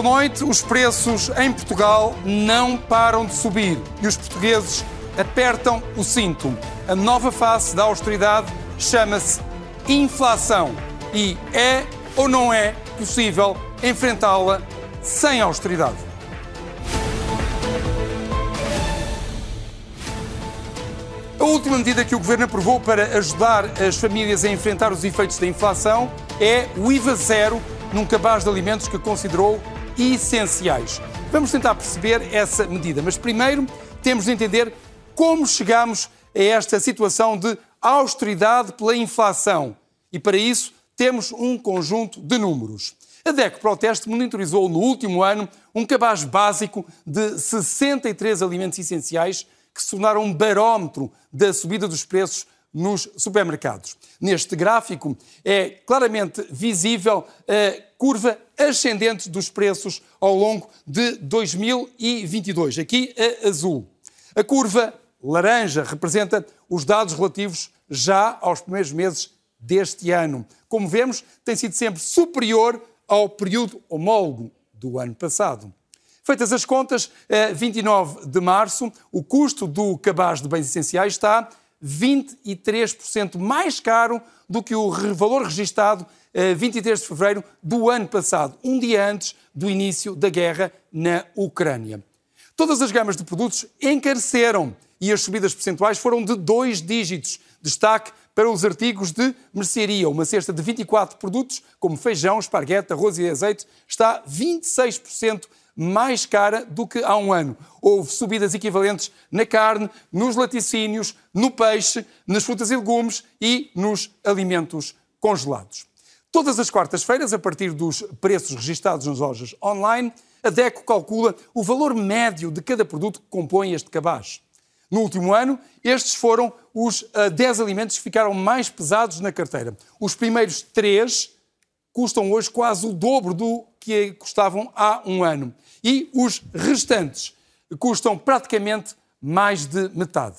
Boa noite. Os preços em Portugal não param de subir e os portugueses apertam o cinto. A nova face da austeridade chama-se inflação e é ou não é possível enfrentá-la sem austeridade. A última medida que o Governo aprovou para ajudar as famílias a enfrentar os efeitos da inflação é o IVA zero num cabaz de alimentos que considerou essenciais. Vamos tentar perceber essa medida, mas primeiro temos de entender como chegamos a esta situação de austeridade pela inflação. E para isso temos um conjunto de números. A DECO Proteste monitorizou no último ano um cabaz básico de 63 alimentos essenciais que se tornaram um barómetro da subida dos preços nos supermercados. Neste gráfico é claramente visível a curva ascendente dos preços ao longo de 2022. Aqui a azul. A curva laranja representa os dados relativos já aos primeiros meses deste ano. Como vemos, tem sido sempre superior ao período homólogo do ano passado. Feitas as contas, a 29 de março, o custo do cabaz de bens essenciais está 23% mais caro do que o valor registado a 23 de fevereiro do ano passado, um dia antes do início da guerra na Ucrânia. Todas as gamas de produtos encareceram e as subidas percentuais foram de dois dígitos. Destaque para os artigos de mercearia. Uma cesta de 24 produtos, como feijão, esparguete, arroz e azeite, está 26% mais cara do que há um ano. Houve subidas equivalentes na carne, nos laticínios, no peixe, nas frutas e legumes e nos alimentos congelados. Todas as quartas-feiras, a partir dos preços registados nas lojas online, a DECO calcula o valor médio de cada produto que compõe este cabaz. No último ano, estes foram os 10 ah, alimentos que ficaram mais pesados na carteira. Os primeiros três custam hoje quase o dobro do que custavam há um ano. E os restantes custam praticamente mais de metade.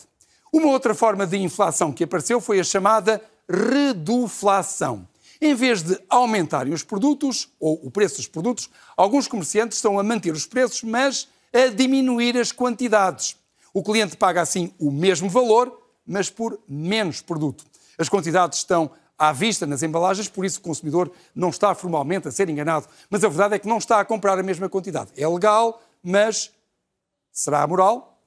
Uma outra forma de inflação que apareceu foi a chamada reduflação. Em vez de aumentarem os produtos, ou o preço dos produtos, alguns comerciantes estão a manter os preços, mas a diminuir as quantidades. O cliente paga assim o mesmo valor, mas por menos produto. As quantidades estão à vista nas embalagens, por isso o consumidor não está formalmente a ser enganado. Mas a verdade é que não está a comprar a mesma quantidade. É legal, mas será moral?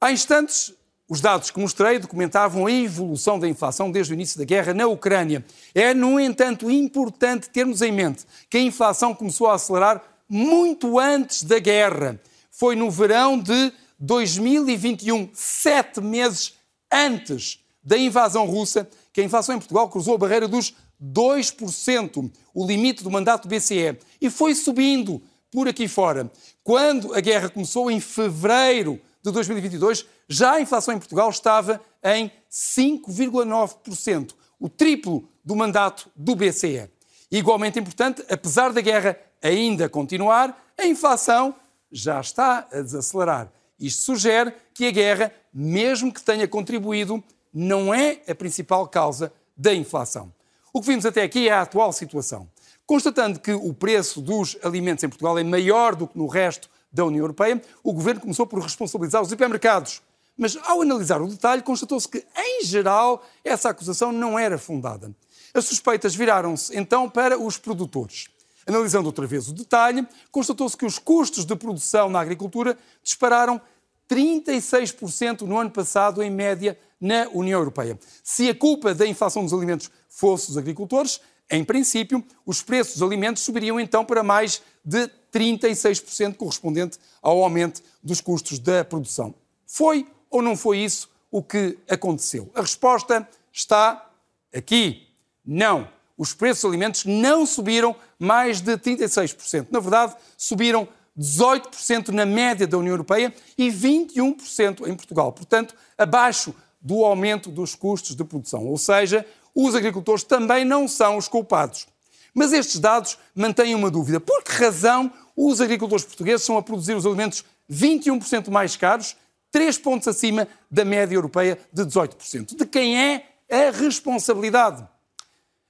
Há instantes, os dados que mostrei documentavam a evolução da inflação desde o início da guerra na Ucrânia. É, no entanto, importante termos em mente que a inflação começou a acelerar muito antes da guerra. Foi no verão de 2021, sete meses antes da invasão russa, que a inflação em Portugal cruzou a barreira dos 2%, o limite do mandato do BCE, e foi subindo por aqui fora. Quando a guerra começou em fevereiro de 2022, já a inflação em Portugal estava em 5,9%, o triplo do mandato do BCE. Igualmente importante, apesar da guerra ainda continuar, a inflação já está a desacelerar. Isto sugere que a guerra, mesmo que tenha contribuído, não é a principal causa da inflação. O que vimos até aqui é a atual situação. Constatando que o preço dos alimentos em Portugal é maior do que no resto da União Europeia, o governo começou por responsabilizar os hipermercados. Mas ao analisar o detalhe, constatou-se que, em geral, essa acusação não era fundada. As suspeitas viraram-se então para os produtores. Analisando outra vez o detalhe, constatou-se que os custos de produção na agricultura dispararam 36% no ano passado, em média, na União Europeia. Se a culpa da inflação dos alimentos fosse os agricultores, em princípio, os preços dos alimentos subiriam então para mais de 36%, correspondente ao aumento dos custos da produção. Foi ou não foi isso o que aconteceu? A resposta está aqui. Não os preços dos alimentos não subiram mais de 36%. Na verdade, subiram 18% na média da União Europeia e 21% em Portugal. Portanto, abaixo do aumento dos custos de produção. Ou seja, os agricultores também não são os culpados. Mas estes dados mantêm uma dúvida. Por que razão os agricultores portugueses são a produzir os alimentos 21% mais caros, 3 pontos acima da média europeia de 18%? De quem é a responsabilidade?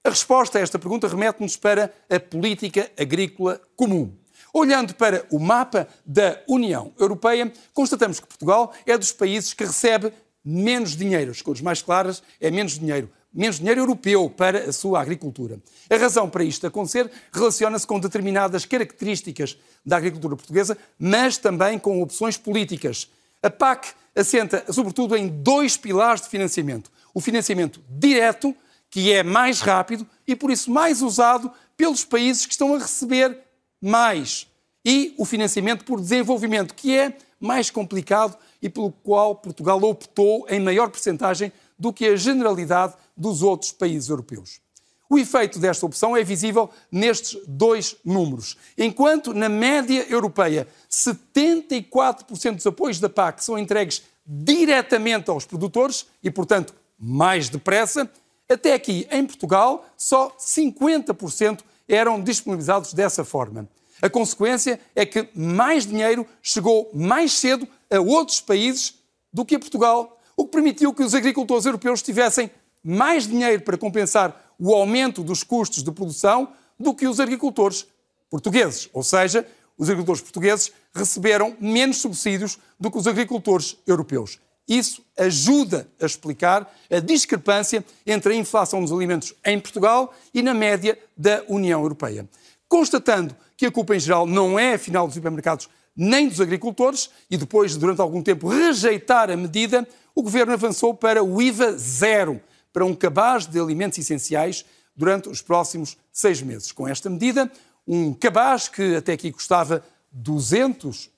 A resposta a esta pergunta remete-nos para a política agrícola comum. Olhando para o mapa da União Europeia, constatamos que Portugal é dos países que recebe menos dinheiro. As cores mais claras é menos dinheiro. Menos dinheiro europeu para a sua agricultura. A razão para isto acontecer relaciona-se com determinadas características da agricultura portuguesa, mas também com opções políticas. A PAC assenta, sobretudo, em dois pilares de financiamento. O financiamento direto, que é mais rápido e, por isso, mais usado pelos países que estão a receber mais. E o financiamento por desenvolvimento, que é mais complicado e pelo qual Portugal optou em maior percentagem do que a generalidade dos outros países europeus. O efeito desta opção é visível nestes dois números. Enquanto na média europeia 74% dos apoios da PAC são entregues diretamente aos produtores e, portanto, mais depressa, até aqui em Portugal só 50% eram disponibilizados dessa forma. A consequência é que mais dinheiro chegou mais cedo a outros países do que a Portugal, o que permitiu que os agricultores europeus tivessem mais dinheiro para compensar o aumento dos custos de produção do que os agricultores portugueses. Ou seja, os agricultores portugueses receberam menos subsídios do que os agricultores europeus. Isso ajuda a explicar a discrepância entre a inflação dos alimentos em Portugal e na média da União Europeia. Constatando que a culpa em geral não é, afinal, dos supermercados nem dos agricultores, e depois, durante algum tempo, rejeitar a medida, o governo avançou para o IVA zero, para um cabaz de alimentos essenciais durante os próximos seis meses. Com esta medida, um cabaz que até aqui custava 200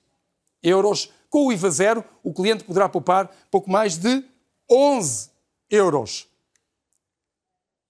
euros, com o IVA zero, o cliente poderá poupar pouco mais de 11 euros.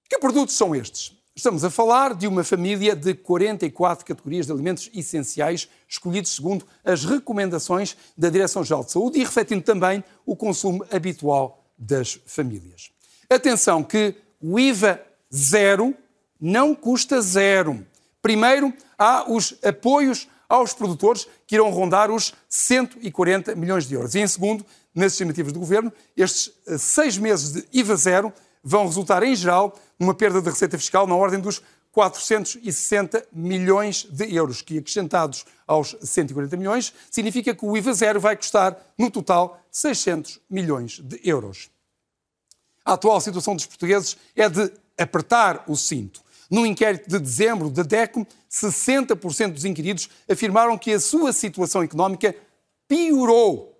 Que produtos são estes? Estamos a falar de uma família de 44 categorias de alimentos essenciais escolhidos segundo as recomendações da Direção-Geral de Saúde e refletindo também o consumo habitual das famílias. Atenção que o IVA zero não custa zero. Primeiro, há os apoios aos produtores que irão rondar os 140 milhões de euros. E em segundo, nas estimativas do Governo, estes eh, seis meses de IVA zero vão resultar, em geral, numa perda de receita fiscal na ordem dos 460 milhões de euros, que acrescentados aos 140 milhões, significa que o IVA zero vai custar, no total, 600 milhões de euros. A atual situação dos portugueses é de apertar o cinto. No inquérito de dezembro da DECO, 60% dos inquiridos afirmaram que a sua situação económica piorou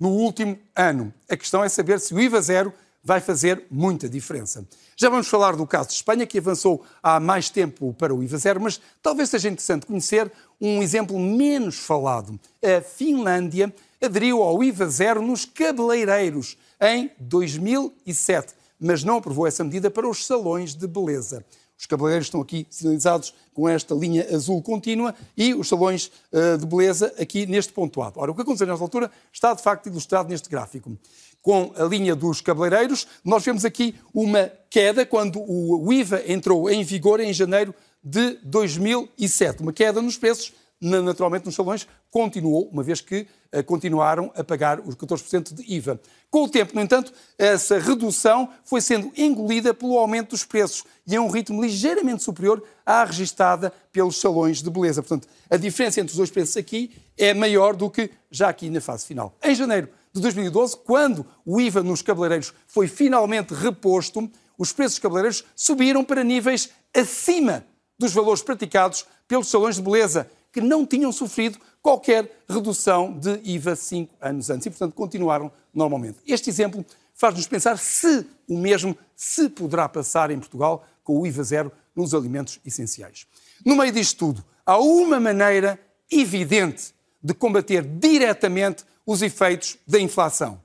no último ano. A questão é saber se o IVA zero vai fazer muita diferença. Já vamos falar do caso de Espanha, que avançou há mais tempo para o IVA zero, mas talvez seja interessante conhecer um exemplo menos falado. A Finlândia aderiu ao IVA zero nos cabeleireiros em 2007, mas não aprovou essa medida para os salões de beleza. Os cabeleireiros estão aqui sinalizados com esta linha azul contínua e os salões uh, de beleza aqui neste pontuado. Ora, o que aconteceu nesta altura está de facto ilustrado neste gráfico com a linha dos cabeleireiros, nós vemos aqui uma queda quando o IVA entrou em vigor em janeiro de 2007. Uma queda nos preços, naturalmente nos salões, continuou, uma vez que eh, continuaram a pagar os 14% de IVA. Com o tempo, no entanto, essa redução foi sendo engolida pelo aumento dos preços e a um ritmo ligeiramente superior à registada pelos salões de beleza. Portanto, a diferença entre os dois preços aqui é maior do que já aqui na fase final. Em janeiro de 2012, quando o IVA nos cabeleireiros foi finalmente reposto, os preços dos cabeleireiros subiram para níveis acima dos valores praticados pelos salões de beleza, que não tinham sofrido qualquer redução de IVA cinco anos antes e, portanto, continuaram normalmente. Este exemplo faz-nos pensar se o mesmo se poderá passar em Portugal com o IVA zero nos alimentos essenciais. No meio disto tudo, há uma maneira evidente de combater diretamente os efeitos da inflação.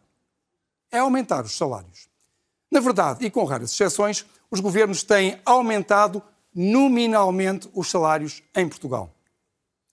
É aumentar os salários. Na verdade, e com raras exceções, os governos têm aumentado nominalmente os salários em Portugal.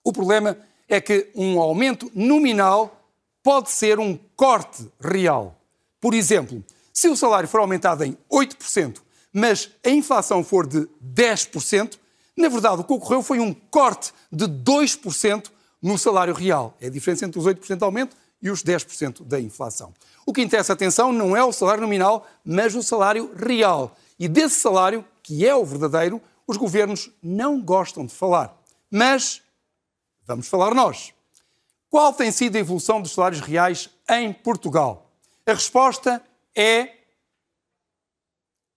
O problema é que um aumento nominal pode ser um corte real. Por exemplo, se o salário for aumentado em 8%, mas a inflação for de 10%, na verdade o que ocorreu foi um corte de 2% no salário real. É a diferença entre os 8% de aumento e os 10% da inflação. O que interessa, atenção, não é o salário nominal, mas o salário real. E desse salário, que é o verdadeiro, os governos não gostam de falar. Mas Vamos falar nós. Qual tem sido a evolução dos salários reais em Portugal? A resposta é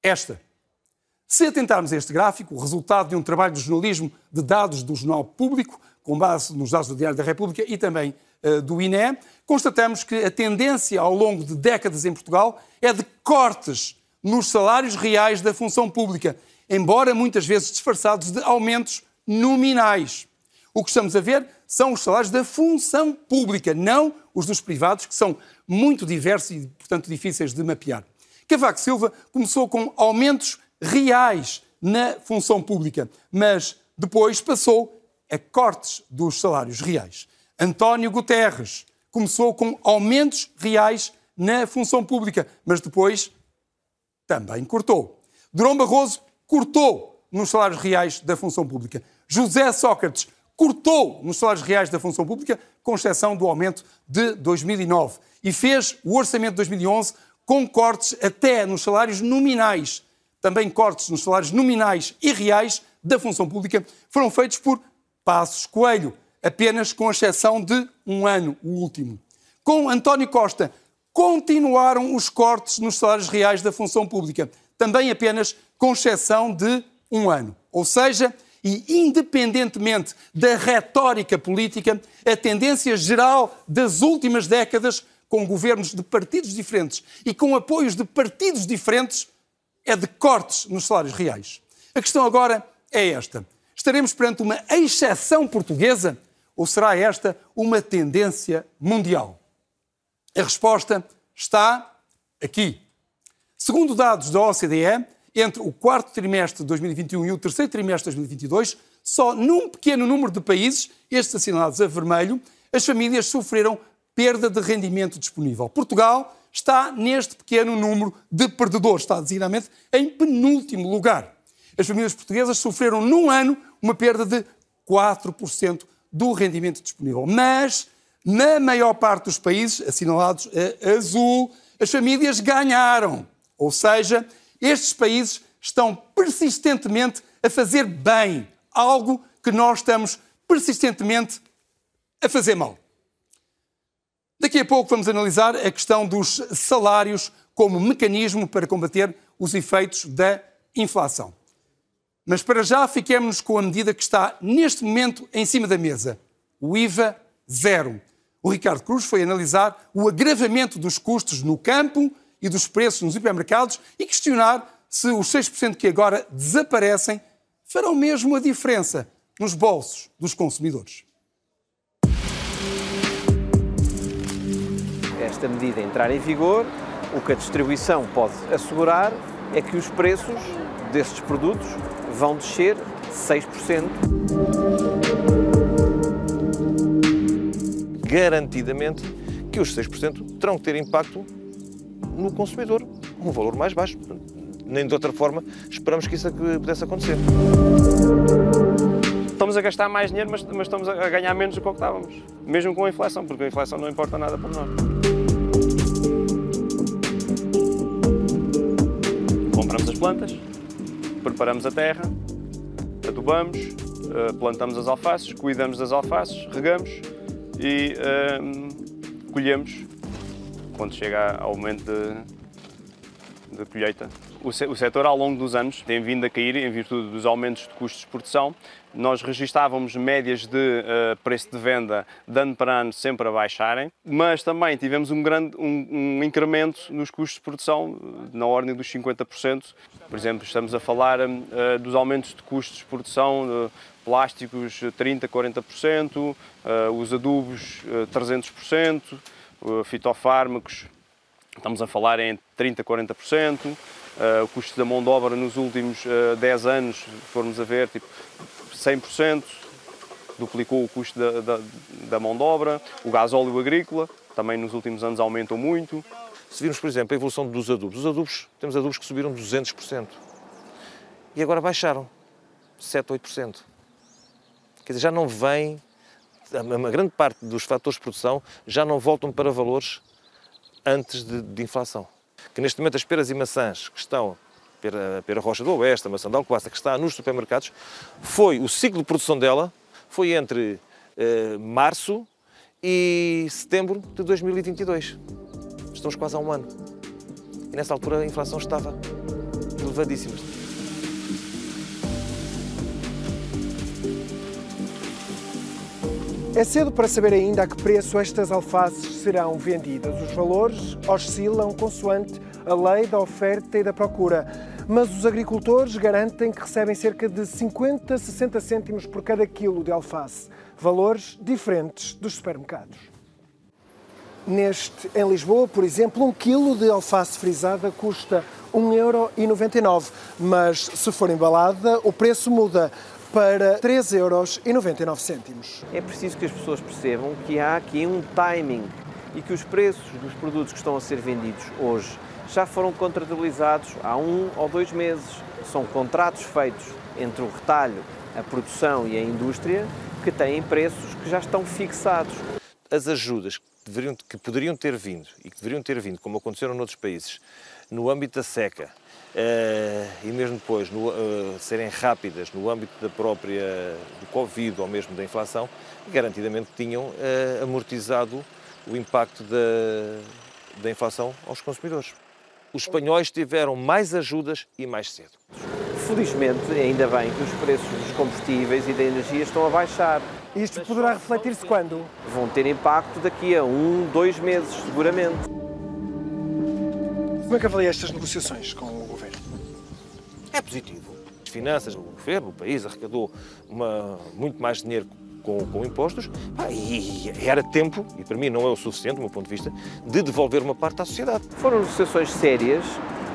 esta. Se atentarmos a este gráfico, o resultado de um trabalho de jornalismo de dados do Jornal Público, com base nos dados do Diário da República e também do INE, constatamos que a tendência ao longo de décadas em Portugal é de cortes nos salários reais da função pública, embora muitas vezes disfarçados de aumentos nominais. O que estamos a ver são os salários da função pública, não os dos privados, que são muito diversos e, portanto, difíceis de mapear. Cavaco Silva começou com aumentos reais na função pública, mas depois passou a cortes dos salários reais. António Guterres começou com aumentos reais na função pública, mas depois também cortou. Durão Barroso cortou nos salários reais da função pública. José Sócrates cortou nos salários reais da função pública, com exceção do aumento de 2009, e fez o orçamento de 2011 com cortes até nos salários nominais. Também cortes nos salários nominais e reais da função pública foram feitos por Passos Coelho, apenas com exceção de um ano, o último. Com António Costa, continuaram os cortes nos salários reais da função pública, também apenas com exceção de um ano. Ou seja, e independentemente da retórica política, a tendência geral das últimas décadas, com governos de partidos diferentes e com apoios de partidos diferentes, é de cortes nos salários reais. A questão agora é esta: estaremos perante uma exceção portuguesa ou será esta uma tendência mundial? A resposta está aqui. Segundo dados da OCDE, entre o quarto trimestre de 2021 e o terceiro trimestre de 2022, só num pequeno número de países, estes assinalados a vermelho, as famílias sofreram perda de rendimento disponível. Portugal está neste pequeno número de perdedores, está designadamente em penúltimo lugar. As famílias portuguesas sofreram num ano uma perda de 4% do rendimento disponível. Mas, na maior parte dos países assinalados a azul, as famílias ganharam. Ou seja, estes países estão persistentemente a fazer bem algo que nós estamos persistentemente a fazer mal. Daqui a pouco vamos analisar a questão dos salários como mecanismo para combater os efeitos da inflação. Mas para já fiquemos com a medida que está neste momento em cima da mesa, o IVA zero. O Ricardo Cruz foi analisar o agravamento dos custos no campo e dos preços nos hipermercados e questionar se os 6% que agora desaparecem farão mesmo a diferença nos bolsos dos consumidores. Esta medida entrar em vigor, o que a distribuição pode assegurar é que os preços desses produtos vão descer 6%. Garantidamente que os 6% terão que ter impacto no consumidor, um valor mais baixo. Nem de outra forma esperamos que isso pudesse acontecer. Estamos a gastar mais dinheiro, mas, mas estamos a ganhar menos do que estávamos, mesmo com a inflação, porque a inflação não importa nada para nós. Compramos as plantas, preparamos a terra, adubamos, eh, plantamos as alfaces, cuidamos das alfaces, regamos e uh, colhemos quando chega ao momento de, de colheita. O, setor, ao longo dos anos, tem vindo a cair em virtude dos aumentos de custos de produção. Nós registávamos médias de uh, preço de venda de ano para ano sempre a baixarem, mas também tivemos um, grande, um, um incremento nos custos de produção na ordem dos 50%. Por exemplo, estamos a falar uh, dos aumentos de custos de produção de plásticos 30%, 40%, uh, os adubos 300%, fitofármacos, estamos a falar em 30%, 40%, uh, o custo da mão de obra nos últimos uh, 10 anos, se formos a ver, tipo 100%, duplicou o custo da, da, da mão de obra, o gás óleo agrícola, também nos últimos anos aumentou muito. Se virmos, por exemplo, a evolução dos adubos, os adubos, temos adubos que subiram 200% e agora baixaram 7, 8%. Quer dizer, já não vem uma grande parte dos fatores de produção já não voltam para valores antes de, de inflação. Que neste momento as peras e maçãs que estão, pera, pera rocha do oeste, a maçã da alcobaça, que está nos supermercados, foi o ciclo de produção dela foi entre uh, março e setembro de 2022. Estamos quase há um ano. E nessa altura a inflação estava elevadíssima. É cedo para saber ainda a que preço estas alfaces serão vendidas. Os valores oscilam consoante a lei da oferta e da procura. Mas os agricultores garantem que recebem cerca de 50, 60 cêntimos por cada quilo de alface. Valores diferentes dos supermercados. Neste, em Lisboa, por exemplo, um quilo de alface frisada custa 1,99€, mas se for embalada, o preço muda para 3,99 euros. É preciso que as pessoas percebam que há aqui um timing e que os preços dos produtos que estão a ser vendidos hoje já foram contratualizados há um ou dois meses. São contratos feitos entre o retalho, a produção e a indústria que têm preços que já estão fixados. As ajudas que, deveriam, que poderiam ter vindo e que deveriam ter vindo, como aconteceram noutros países, no âmbito da seca, e mesmo depois no, uh, serem rápidas no âmbito da própria do Covid ou mesmo da inflação, garantidamente tinham uh, amortizado o impacto da, da inflação aos consumidores. Os espanhóis tiveram mais ajudas e mais cedo. Felizmente, ainda bem que os preços dos combustíveis e da energia estão a baixar. Isto poderá refletir-se quando? Vão ter impacto daqui a um, dois meses, seguramente. Como é que avalia estas negociações com? É positivo. As finanças, o Governo, o país arrecadou uma, muito mais dinheiro com, com impostos e era tempo, e para mim não é o suficiente, do meu ponto de vista, de devolver uma parte à sociedade. Foram negociações sérias,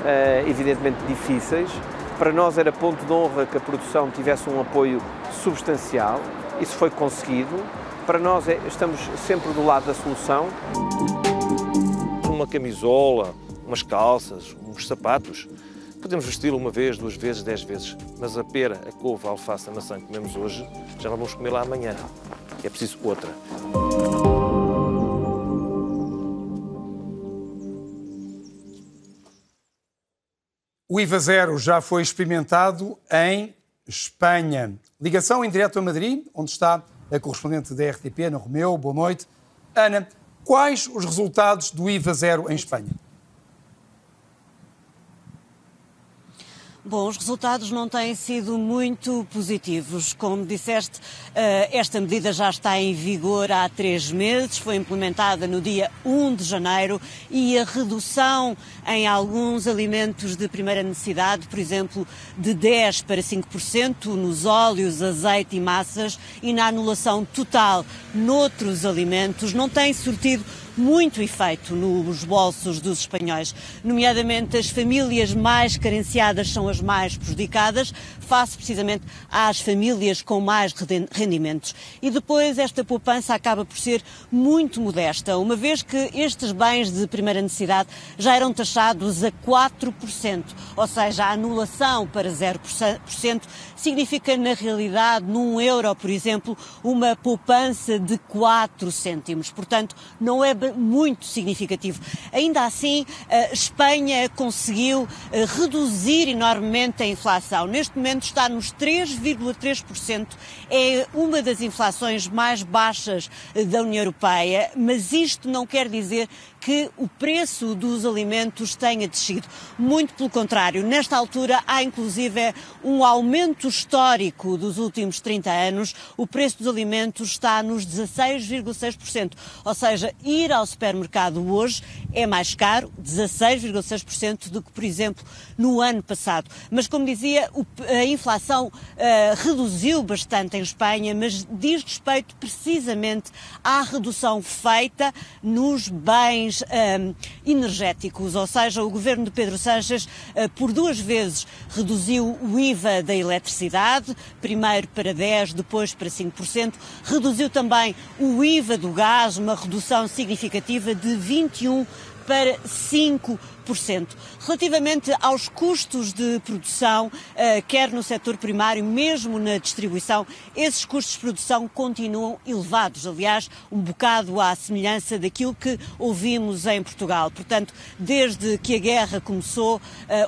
eh, evidentemente difíceis. Para nós era ponto de honra que a produção tivesse um apoio substancial. Isso foi conseguido. Para nós é, estamos sempre do lado da solução. Uma camisola, umas calças, uns sapatos. Podemos vesti-lo uma vez, duas vezes, dez vezes, mas a pera, a couve, a alface, a maçã que comemos hoje, já não vamos comer lá amanhã. É preciso outra. O IVA zero já foi experimentado em Espanha. Ligação em direto a Madrid, onde está a correspondente da RTP, Ana Romeu. Boa noite. Ana, quais os resultados do IVA zero em Espanha? Bom, os resultados não têm sido muito positivos. Como disseste, eh, esta medida já está em vigor há três meses, foi implementada no dia 1 de janeiro e a redução em alguns alimentos de primeira necessidade, por exemplo, de 10% para 5% nos óleos, azeite e massas e na anulação total noutros alimentos, não tem surtido muito efeito nos bolsos dos espanhóis. Nomeadamente, as famílias mais carenciadas são as mais prejudicadas, face precisamente às famílias com mais rendimentos. E depois, esta poupança acaba por ser muito modesta, uma vez que estes bens de primeira necessidade já eram taxados a 4%, ou seja, a anulação para 0% significa, na realidade, num euro, por exemplo, uma poupança de 4 cêntimos. Portanto, não é muito significativo. Ainda assim, a Espanha conseguiu eh, reduzir enormemente a inflação. Neste momento está nos 3,3%. É uma das inflações mais baixas eh, da União Europeia, mas isto não quer dizer que o preço dos alimentos tenha descido. Muito pelo contrário, nesta altura há inclusive um aumento histórico dos últimos 30 anos. O preço dos alimentos está nos 16,6%. Ou seja, ir ao supermercado hoje é mais caro, 16,6% do que, por exemplo, no ano passado. Mas, como dizia, a inflação uh, reduziu bastante em Espanha, mas diz respeito precisamente à redução feita nos bens um, energéticos, ou seja, o governo de Pedro Sánchez uh, por duas vezes reduziu o IVA da eletricidade, primeiro para 10, depois para 5%, reduziu também o IVA do gás, uma redução significativa de 21 para 5%. Relativamente aos custos de produção, quer no setor primário, mesmo na distribuição, esses custos de produção continuam elevados. Aliás, um bocado à semelhança daquilo que ouvimos em Portugal. Portanto, desde que a guerra começou,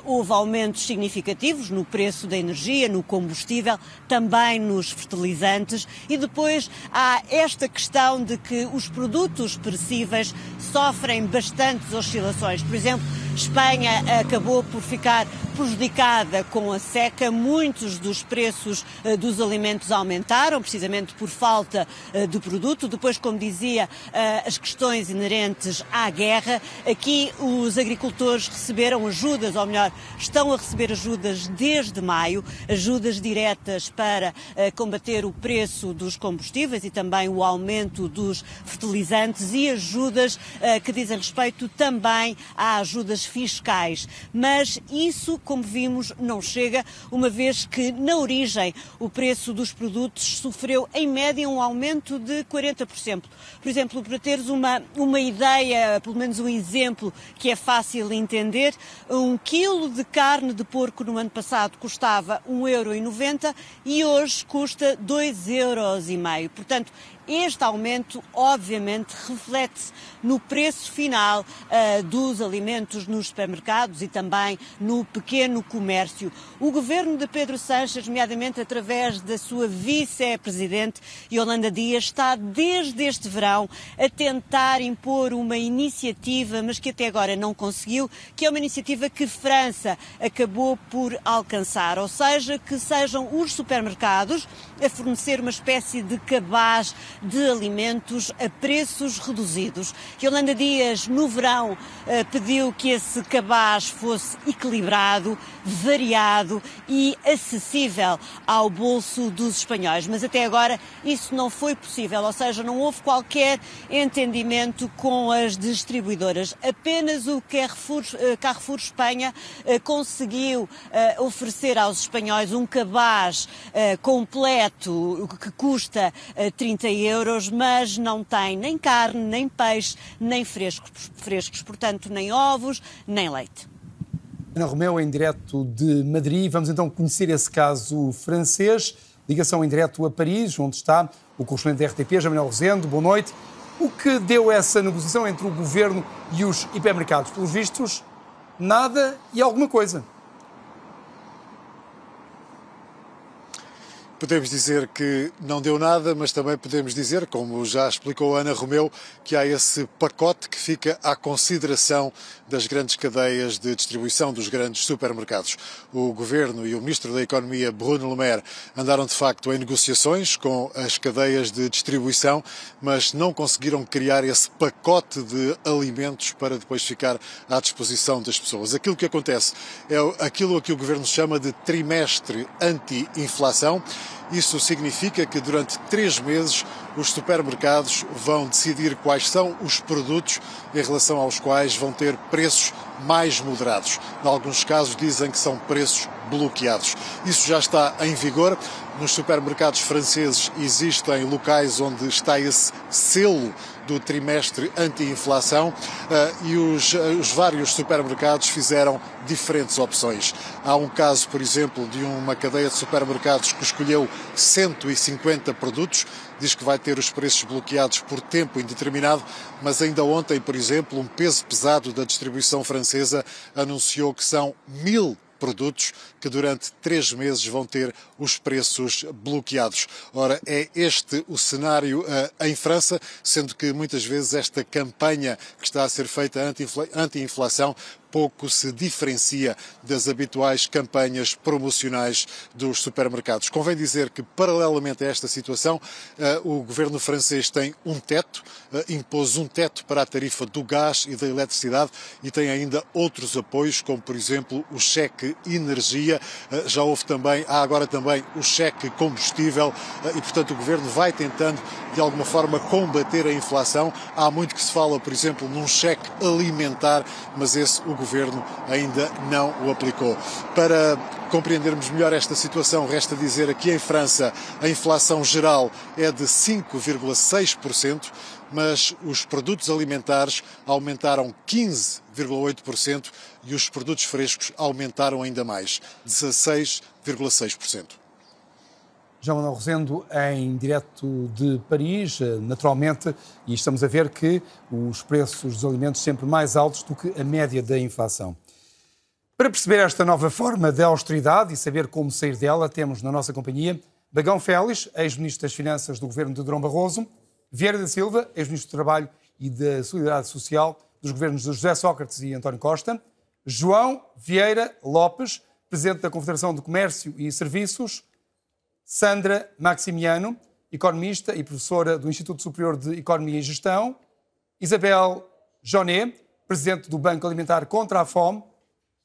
houve aumentos significativos no preço da energia, no combustível, também nos fertilizantes e depois há esta questão de que os produtos perecíveis sofrem bastantes oscilações. Por exemplo, Espanha acabou por ficar prejudicada com a seca. Muitos dos preços uh, dos alimentos aumentaram, precisamente por falta uh, de produto. Depois, como dizia, uh, as questões inerentes à guerra. Aqui os agricultores receberam ajudas, ou melhor, estão a receber ajudas desde maio, ajudas diretas para combater o preço dos combustíveis e também o aumento dos fertilizantes e ajudas que dizem respeito também a ajudas fiscais. Mas isso, como vimos, não chega, uma vez que na origem o preço dos produtos sofreu em média um aumento de 40%. Por exemplo, para teres uma, uma ideia, pelo menos um exemplo que é fácil entender, um quilo de carne de porco no ano passado custava 1,90€ e hoje custa 2,5€. euros. Portanto, este aumento, obviamente, reflete-se no preço final uh, dos alimentos nos supermercados e também no pequeno comércio. O governo de Pedro Sanches, nomeadamente através da sua vice-presidente Yolanda Dias, está desde este verão a tentar impor uma iniciativa, mas que até agora não conseguiu, que é uma iniciativa que França acabou por alcançar, ou seja, que sejam os supermercados a fornecer uma espécie de cabaz de alimentos a preços reduzidos. Yolanda Dias, no verão, eh, pediu que esse cabaz fosse equilibrado, variado e acessível ao bolso dos espanhóis. Mas até agora isso não foi possível, ou seja, não houve qualquer entendimento com as distribuidoras. Apenas o Carrefour, eh, Carrefour Espanha eh, conseguiu oferecer aos espanhóis um cabaz completo que custa 30 euros euros, mas não tem nem carne, nem peixe, nem frescos, frescos portanto, nem ovos, nem leite. Ana Romeu, em direto de Madrid. Vamos então conhecer esse caso francês. Ligação em direto a Paris, onde está o correspondente da RTP, Jaminel Rosendo. Boa noite. O que deu essa negociação entre o governo e os hipermercados? Pelos vistos, nada e alguma coisa. Podemos dizer que não deu nada, mas também podemos dizer, como já explicou Ana Romeu, que há esse pacote que fica à consideração das grandes cadeias de distribuição dos grandes supermercados. O Governo e o Ministro da Economia, Bruno Le Maire, andaram de facto em negociações com as cadeias de distribuição, mas não conseguiram criar esse pacote de alimentos para depois ficar à disposição das pessoas. Aquilo que acontece é aquilo a que o Governo chama de trimestre anti-inflação isso significa que durante três meses os supermercados vão decidir quais são os produtos em relação aos quais vão ter preços mais moderados. Em alguns casos dizem que são preços bloqueados. Isso já está em vigor. Nos supermercados franceses existem locais onde está esse selo do trimestre anti-inflação eh, e os, eh, os vários supermercados fizeram diferentes opções. Há um caso, por exemplo, de uma cadeia de supermercados que escolheu 150 produtos, diz que vai ter os preços bloqueados por tempo indeterminado, mas ainda ontem, por exemplo, um peso pesado da distribuição francesa anunciou que são mil produtos que durante três meses vão ter os preços bloqueados. Ora, é este o cenário uh, em França, sendo que muitas vezes esta campanha que está a ser feita anti-inflação pouco se diferencia das habituais campanhas promocionais dos supermercados. Convém dizer que, paralelamente a esta situação, uh, o governo francês tem um teto, uh, impôs um teto para a tarifa do gás e da eletricidade e tem ainda outros apoios, como por exemplo o cheque energia. Uh, já houve também, há agora também o cheque combustível e, portanto, o governo vai tentando de alguma forma combater a inflação. Há muito que se fala, por exemplo, num cheque alimentar, mas esse o governo ainda não o aplicou. Para compreendermos melhor esta situação, resta dizer aqui em França a inflação geral é de 5,6%, mas os produtos alimentares aumentaram 15,8% e os produtos frescos aumentaram ainda mais, 16,6%. João Manuel Rosendo, em direto de Paris, naturalmente, e estamos a ver que os preços dos alimentos sempre mais altos do que a média da inflação. Para perceber esta nova forma de austeridade e saber como sair dela, temos na nossa companhia Bagão Félix, ex-ministro das Finanças do governo de Durão Barroso, Vieira da Silva, ex-ministro do Trabalho e da Solidariedade Social dos governos de José Sócrates e António Costa, João Vieira Lopes, presidente da Confederação de Comércio e Serviços, Sandra Maximiano, economista e professora do Instituto Superior de Economia e Gestão, Isabel Jonet, presidente do Banco Alimentar Contra a Fome,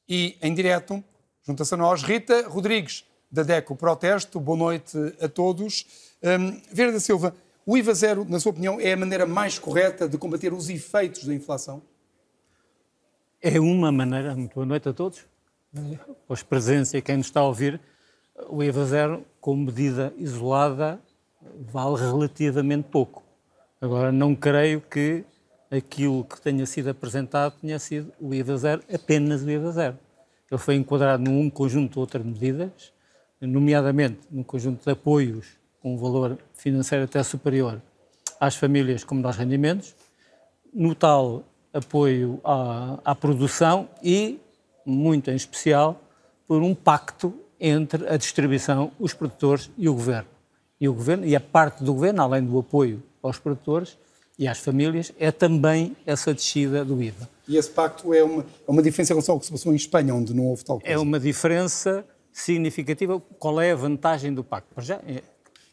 e, em direto, junta-se a nós, Rita Rodrigues, da DECO Protesto. Boa noite a todos. Um, Vera da Silva, o IVA zero, na sua opinião, é a maneira mais correta de combater os efeitos da inflação? É uma maneira. Muito boa noite a todos. Os presentes e quem nos está a ouvir. O IVA zero, como medida isolada, vale relativamente pouco. Agora, não creio que aquilo que tenha sido apresentado tenha sido o IVA zero, apenas o IVA zero. Ele foi enquadrado num conjunto de outras medidas, nomeadamente num conjunto de apoios com um valor financeiro até superior às famílias com menores rendimentos, no tal apoio à, à produção e, muito em especial, por um pacto entre a distribuição, os produtores e o governo. E o governo e a parte do governo, além do apoio aos produtores, e às famílias, é também essa descida do IVA. E esse pacto é uma, é uma diferença em relação ao que se passou em Espanha, onde não houve tal coisa? É uma diferença significativa. Qual é a vantagem do pacto? Já, é,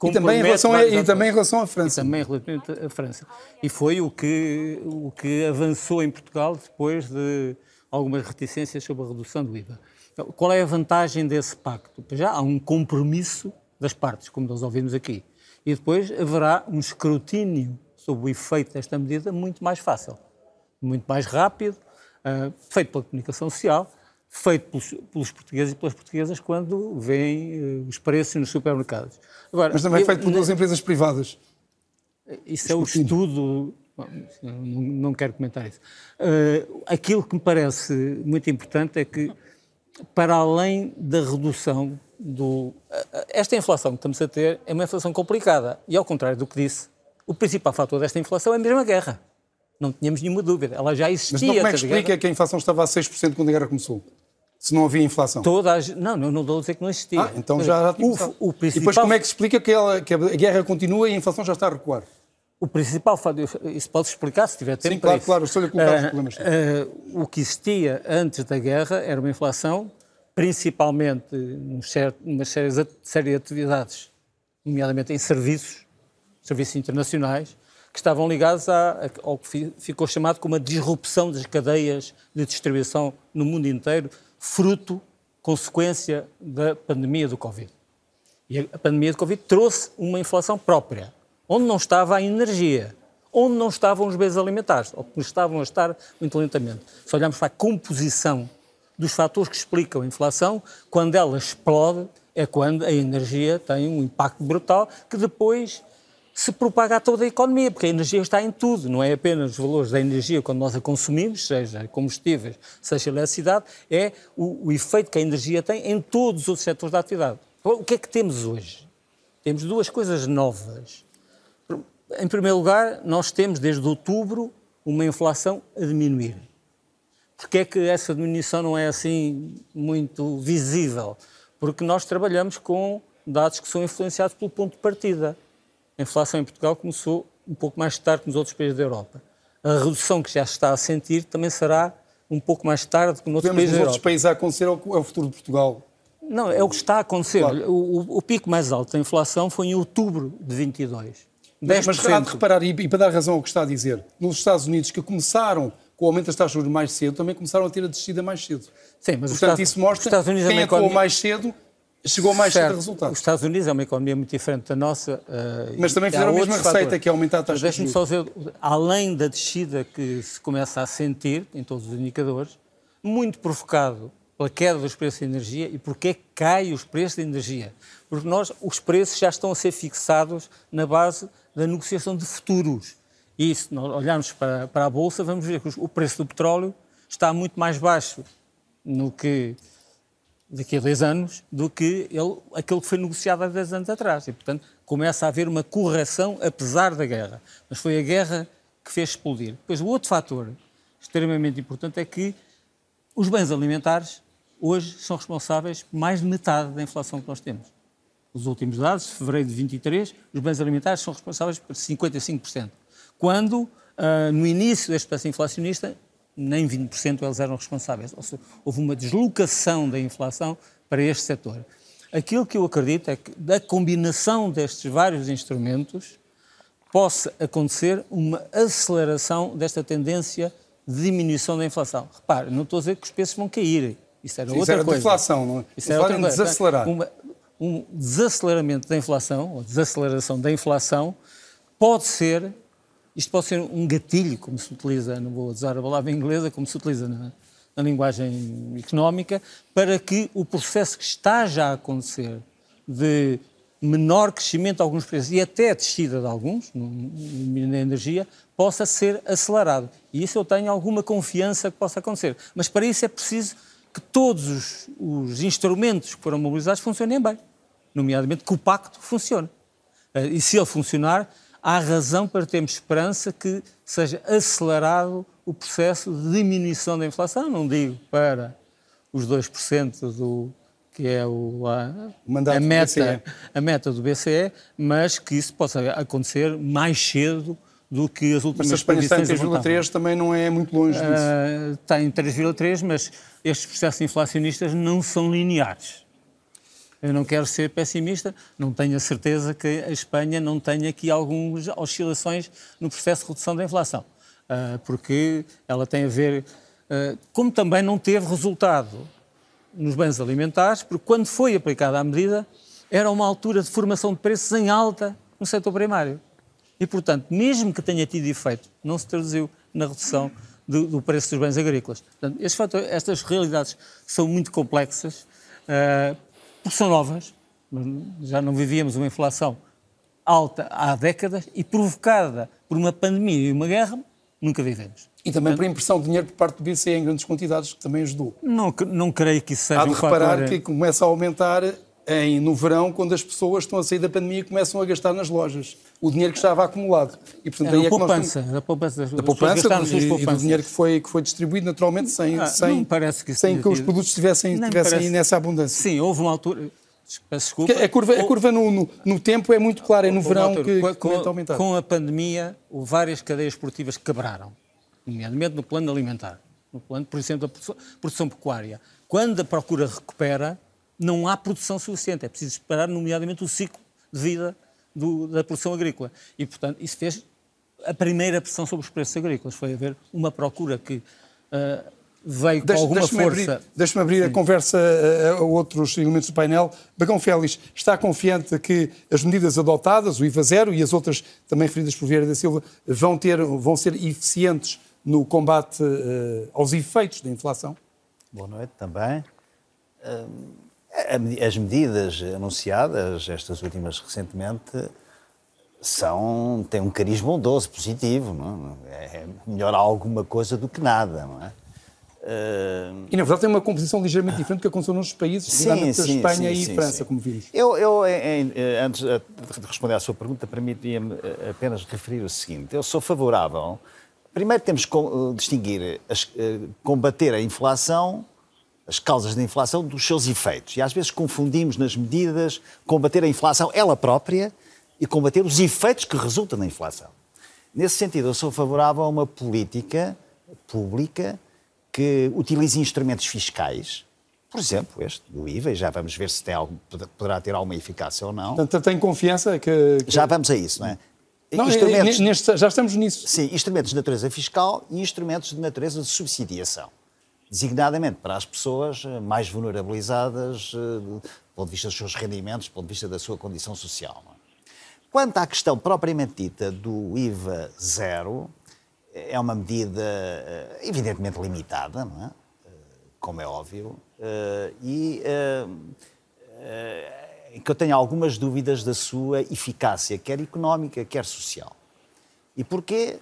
e também, em relação a, e também em relação à França. E também relativamente à França. E foi o que, o que avançou em Portugal depois de algumas reticências sobre a redução do IVA. Qual é a vantagem desse pacto? Já há um compromisso das partes, como nós ouvimos aqui. E depois haverá um escrutínio sobre o efeito desta medida muito mais fácil, muito mais rápido, uh, feito pela comunicação social, feito pelos, pelos, portugueses e pelas portuguesas quando veem uh, os preços nos supermercados. Agora, Mas também eu, feito pelas empresas privadas. Isso é o estudo. Não, não quero comentar isso. Uh, aquilo que me parece muito importante é que, para além da redução do. Esta inflação que estamos a ter é uma inflação complicada. E, ao contrário do que disse o principal fator desta inflação é a guerra. Não tínhamos nenhuma dúvida. Ela já existia. Mas não, como é que explica guerra? que a inflação estava a 6% quando a guerra começou? Se não havia inflação? Todas, não, não, não estou a dizer que não existia. Ah, então já, o, o principal... E depois como é que se explica que, ela, que, a guerra continua e a inflação já está a recuar? O principal fator, isso pode explicar se tiver tempo Sim, claro, claro, estou-lhe a colocar os problemas. Uh, o que existia antes da guerra era uma inflação, principalmente numa série de atividades, nomeadamente em serviços, serviços internacionais, que estavam ligados a, ao que ficou chamado como a disrupção das cadeias de distribuição no mundo inteiro, fruto, consequência da pandemia do Covid. E a pandemia do Covid trouxe uma inflação própria, onde não estava a energia, onde não estavam os bens alimentares, ou que estavam a estar muito lentamente. Se olharmos para a composição dos fatores que explicam a inflação, quando ela explode, é quando a energia tem um impacto brutal que depois se propaga a toda a economia, porque a energia está em tudo, não é apenas os valores da energia quando nós a consumimos, seja combustíveis, seja eletricidade, é o, o efeito que a energia tem em todos os setores da atividade. O que é que temos hoje? Temos duas coisas novas. Em primeiro lugar, nós temos desde outubro uma inflação a diminuir. Porquê é que essa diminuição não é assim muito visível? Porque nós trabalhamos com dados que são influenciados pelo ponto de partida a inflação em Portugal começou um pouco mais tarde que nos outros países da Europa. A redução que já se está a sentir também será um pouco mais tarde que nos outros países da Europa. outros países a acontecer é o futuro de Portugal. Não, é o que está a acontecer. Claro. O, o, o, pico mais alto da inflação foi em outubro de 22. Mas, mas há de reparar, e, e para dar razão ao que está a dizer, nos Estados Unidos, que começaram com o aumento das taxas de juros mais cedo, também começaram a ter a descida mais cedo. Sim, mas Portanto, isso mostra que quem atuou mais cedo chegou mais certo. cedo a resultados. Os Estados Unidos é uma economia muito diferente da nossa. Uh, Mas também fizeram a mesma receita, fatores. que é aumentar a taxa de juros. Deixe-me só dizer, além da descida que se começa a sentir em todos os indicadores, muito provocado pela queda dos preços de energia e porque é que caem os preços de energia. Porque nós, os preços já estão a ser fixados na base da negociação de futuros. E se nós olharmos para, para a Bolsa, vamos ver que o preço do petróleo está muito mais baixo no que daqui a 10 anos do que ele, aquele que foi negociado há 10 anos atrás. E, portanto, começa a haver uma correção apesar da guerra. Mas foi a guerra que fez explodir. Depois, o outro fator extremamente importante é que os bens alimentares hoje são responsáveis por mais de metade da inflação que nós temos. Os últimos dados, fevereiro de 23, os bens alimentares são responsáveis por 55%. Quando, uh, no início deste processo inflacionista, nem 20% eles eram responsáveis. Ou seja, houve uma deslocação da inflação para este setor. Aquilo que eu acredito é que, da combinação destes vários instrumentos, possa acontecer uma aceleração desta tendência de diminuição da inflação. Repare, não estou a dizer que os preços vão cair. Isso era Sim, outra isso era coisa. deflação, não é? Isso era outra coisa. Desacelerar. Uma, um desaceleramento da inflação, ou desaceleração da inflação, pode ser isto pode ser um gatilho, como se utiliza, não vou usar a palavra inglesa, como se utiliza na, na linguagem económica, para que o processo que está já a acontecer de menor crescimento de alguns preços e até descida de alguns, na energia, possa ser acelerado. E isso eu tenho alguma confiança que possa acontecer. Mas para isso é preciso que todos os, os instrumentos que foram mobilizados funcionem bem, nomeadamente que o pacto funcione. Eh, e se ele funcionar, há razão para termos esperança que seja acelerado o processo de diminuição da inflação, não digo para os 2% do que é o, a, a, meta, a meta do BCE, mas que isso possa acontecer mais cedo do que as últimas mas Espanha está em 3,3 também não é muito longe disso. Uh, está em 3,3, mas estes processos inflacionistas não são lineares. Eu não quero ser pessimista, não tenho a certeza que a Espanha não tenha aqui algumas oscilações no processo de redução da inflação, ah, porque ela tem a ver, ah, como também não teve resultado nos bens alimentares, porque quando foi aplicada a medida, era uma altura de formação de preços em alta no setor primário. E, portanto, mesmo que tenha tido efeito, não se traduziu na redução do, do preço dos bens agrícolas. Portanto, fatores, estas realidades são muito complexas. Uh, porque são novas, já não vivíamos uma inflação alta há décadas e provocada por uma pandemia e uma guerra, nunca vivemos. E também Portanto, por impressão de dinheiro por parte do BCE em grandes quantidades, que também ajudou. Não, não creio que isso seja Há de um reparar fator... que começa a aumentar em, no verão, quando as pessoas estão a sair da pandemia e começam a gastar nas lojas o dinheiro que estava acumulado. E, portanto, Era aí é poupança, que nós... da poupança, das, da poupança e, e do dinheiro que foi, que foi distribuído naturalmente sem, ah, sem, que, sem que os produtos tivessem, tivessem parece... nessa abundância. Sim, houve uma altura desculpa. A curva, a curva no, no, no, tempo é muito clara, é no verão que, que com, aumentar. Com a pandemia, várias cadeias esportivas quebraram, nomeadamente no plano alimentar, no plano, por exemplo, da produção pecuária. Quando a procura recupera, não há produção suficiente, é preciso esperar, nomeadamente, o ciclo de vida do, da produção agrícola. E, portanto, isso fez a primeira pressão sobre os preços agrícolas, foi haver uma procura que uh, veio com Deixe, alguma deixe força. Deixe-me abrir Sim. a conversa a, a, outros elementos do painel. Bagão Félix está confiante que as medidas adotadas, o IVA zero e as outras também referidas por Vieira da Silva, vão, ter, vão ser eficientes no combate uh, aos efeitos da inflação? Boa noite também. Uh, as medidas anunciadas, estas últimas recentemente, são, têm um cariz bondoso, positivo. Não é? é melhor alguma coisa do que nada, não é? Uh... E na verdade tem uma composição ligeiramente diferente do que aconteceu nos países, sim, sim, Espanha sim, e França, como vimos. Eu, eu em, antes de responder à sua pergunta, permitia-me eh, apenas referir o seguinte: eu sou favorável. Primeiro temos que eh, distinguir, as, eh, combater a inflação, as causas da inflação, dos seus efeitos. E às vezes confundimos nas medidas combater a inflação ela própria e combater os efeitos que resultam da inflação. Nesse sentido, eu sou favorável a uma política pública que utilize instrumentos fiscais, por exemplo, este do IVA, e já vamos ver se tem poderá ter alguma eficácia ou não. Portanto, tem confiança que, que... Já vamos a isso, não é? Não, instrumentos... neste, já estamos nisso. Sim, instrumentos de natureza fiscal e instrumentos de natureza de subsidiação. Designadamente para as pessoas eh, mais vulnerabilizadas eh, do ponto de vista dos seus rendimentos, do ponto de vista da sua condição social. É? Quanto à questão propriamente dita do IVA zero, é uma medida eh, evidentemente limitada, não é? como é óbvio, e que eu tenho algumas dúvidas da sua eficácia, quer económica, quer social. E porquê?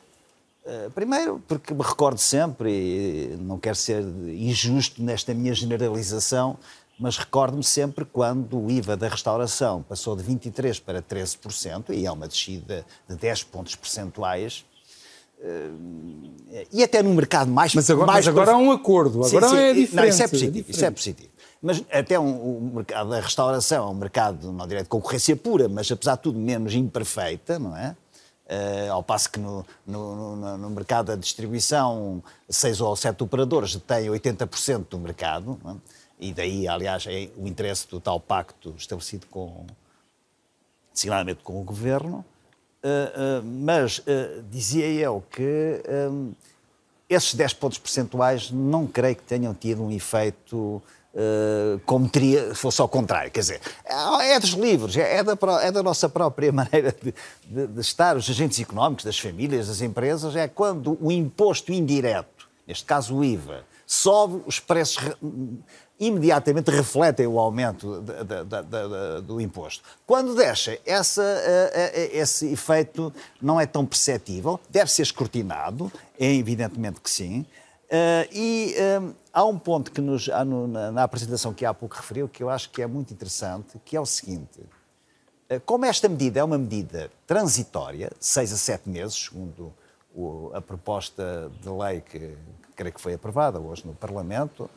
Primeiro, porque me recordo sempre, e não quero ser injusto nesta minha generalização, mas recordo-me sempre quando o IVA da restauração passou de 23% para 13%, e é uma descida de 10 pontos percentuais, e até no mercado mais... Mas agora, mais mas agora há um acordo, agora sim, sim, é diferente. Não, isso é positivo, é isso é positivo. Mas até um, o mercado da restauração é um mercado, não direi de concorrência pura, mas apesar de tudo menos imperfeita, não é? Uh, ao passo que no, no, no, no, mercado da distribuição, seis ou sete operadores têm 80% do mercado, é? e daí, aliás, é o interesse do tal pacto estabelecido com, designadamente com o governo. Uh, uh, mas dizia eu que esses 10 pontos percentuais não creio que tenham tido um efeito Uh, como teria, se fosse ao contrário. Quer dizer, é, é dos livros, é, é, da, é da nossa própria maneira de, de, de, estar, os agentes económicos, das famílias, das empresas, é quando o imposto indireto, neste caso o IVA, sobe, os preços imediatamente refletem o aumento de, do imposto. Quando deixa, essa, uh, uh, esse efeito não é tão perceptível, deve ser escrutinado, é evidentemente que sim, Uh, e uh, há um ponto que nos, no, na, na, apresentação que há pouco referiu que eu acho que é muito interessante, que é o seguinte. Uh, como esta medida é uma medida transitória, seis a sete meses, segundo o, a proposta de lei que, que, creio que foi aprovada hoje no Parlamento,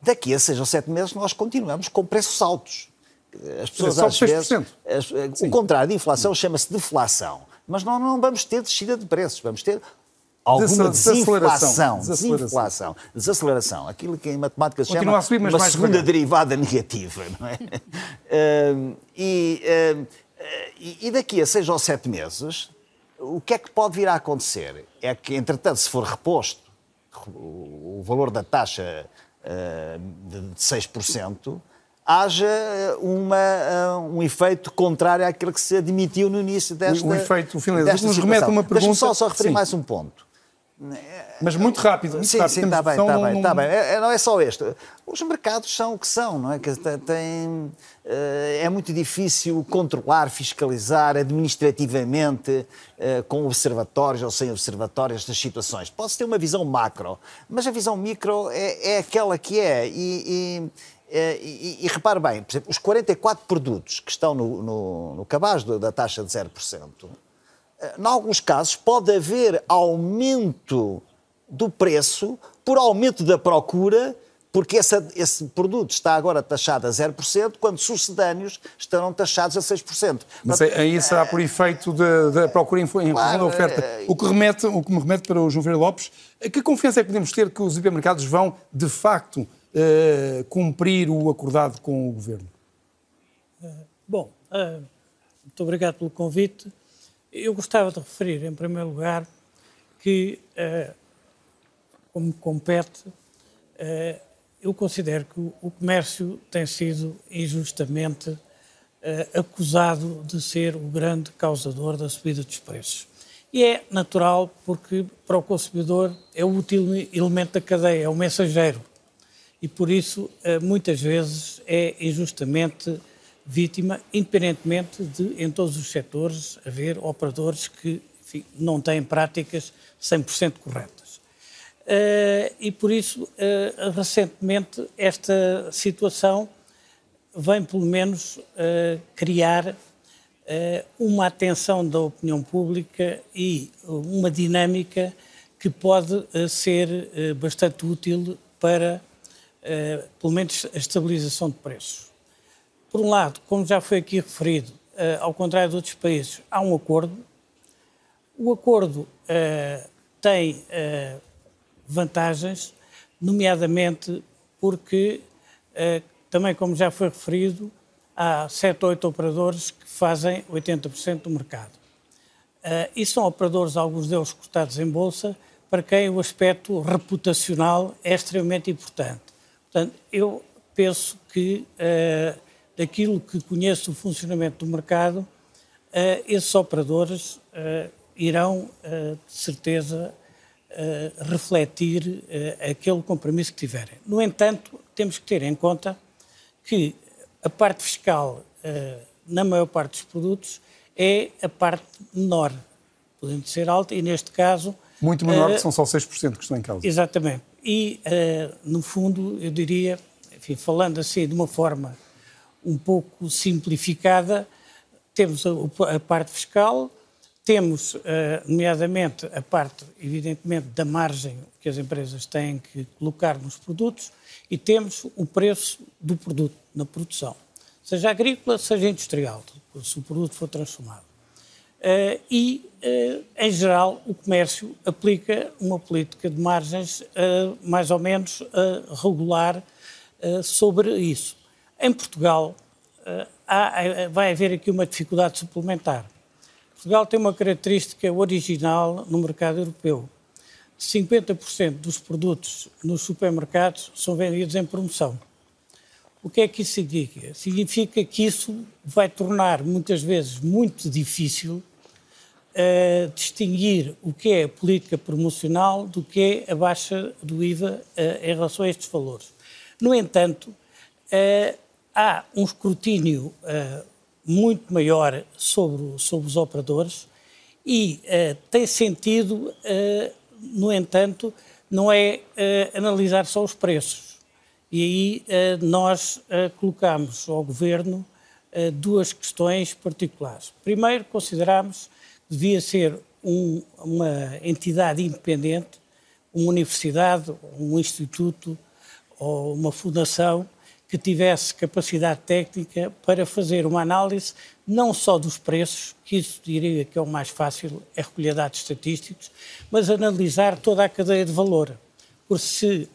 daqui a seis ou sete meses nós continuamos com preços altos. As pessoas é às vezes... As, o contrário de inflação chama-se deflação. Mas não, não vamos ter descida de preços, vamos ter alguma desinflação, desinflação, desaceleração, aquilo que em matemática se chama subir, uma segunda derivada negativa, não é? uh, e, uh, e, daqui a seis ou sete meses, o que é que pode vir a acontecer? É que, entretanto, se for reposto o valor da taxa uh, de 6%, haja uma, um efeito contrário àquilo que se admitiu no início desta. O, efeito, o Finlândia, nos remete a uma pergunta. Deixa-me só, só referir Sim. mais um ponto. Mas muito rápido, muito sim, rápido. Sim, está bem, está bem, está bem. É, não é só este. Os mercados são o que são, não é? Que tem, eh, é muito difícil controlar, fiscalizar administrativamente, eh, com observatórios ou sem observatórios, estas situações. Pode-se ter uma visão macro, mas a visão micro é, é aquela que é. E, e, eh, e, e, repare bem, por exemplo, os 44 produtos que estão no, no, no cabaz da taxa de 0%, em alguns casos, pode haver aumento do preço por aumento da procura, porque esse, esse produto está agora taxado a 0%, quando sucedâneos estarão taxados a 6%. Mas Portanto, aí será por efeito da procura em função claro, da oferta. É, o que, remete, o que me remete para o João Vieira Lopes, que confiança é que podemos ter que os hipermercados vão, de facto, uh, cumprir o acordado com o Governo? Bom, uh, muito obrigado pelo convite. Eu gostava de referir, em primeiro lugar, que, uh, como compete, uh, eu considero que o comércio tem sido injustamente uh, acusado de ser o grande causador da subida dos preços. E é natural porque, para o consumidor, é o útil elemento da cadeia, é o mensageiro. E, por isso, muitas vezes é injustamente vítima, independentemente de, em todos os setores, haver operadores que enfim, não têm práticas 100% corretas. Uh, e por isso, uh, recentemente, esta situação vem, pelo menos, uh, criar uma atenção da opinião pública e uma dinâmica que pode ser bastante útil para, pelo menos, a estabilização de preços. Por um lado, como já foi aqui referido, uh, ao contrário de outros países, há um acordo. O acordo uh, tem uh, vantagens, nomeadamente porque, também como já foi referido, há sete ou oito operadores que fazem 80% do mercado. e são operadores, alguns deles cotados em bolsa, para quem o aspecto reputacional é extremamente importante. Portanto, eu penso que daquilo que conhece o funcionamento do mercado, uh, esses operadores uh, irão, uh, de certeza, uh, refletir uh, aquele compromisso que tiverem. No entanto, temos que ter em conta que a parte fiscal, uh, na maior parte dos produtos, é a parte menor, podendo ser alta, e neste caso. Muito menor, que são só 6% que estão em causa. Exatamente. E, no fundo, eu diria, enfim, falando assim de uma forma um pouco simplificada, temos a, parte fiscal, temos, eh, nomeadamente, a parte, evidentemente, da margem que as empresas têm que colocar nos produtos e temos o preço do produto na produção, seja agrícola, seja industrial, se o produto for transformado. Eh, e, eh, em geral, o comércio aplica uma política de margens mais ou menos regular sobre isso. Em Portugal, há, vai haver aqui uma dificuldade suplementar Portugal tem uma característica original no mercado europeu. 50% dos produtos nos supermercados são vendidos em promoção. O que é que isso significa? Significa que isso vai tornar muitas vezes muito difícil uh, distinguir o que é a política promocional do que é a baixa do IVA uh, em relação a estes valores. No entanto, há um escrutínio muito maior sobre, sobre os operadores e uh, tem sentido, uh, no entanto, não é uh, analisar só os preços. E aí nós colocamos ao Governo duas questões particulares. Primeiro, consideramos que devia ser um, uma entidade independente, uma universidade, um instituto ou uma fundação que tivesse capacidade técnica para fazer uma análise não só dos preços, que isso diria que é o mais fácil, é recolher dados estatísticos, mas analisar toda a cadeia de valor. Por se,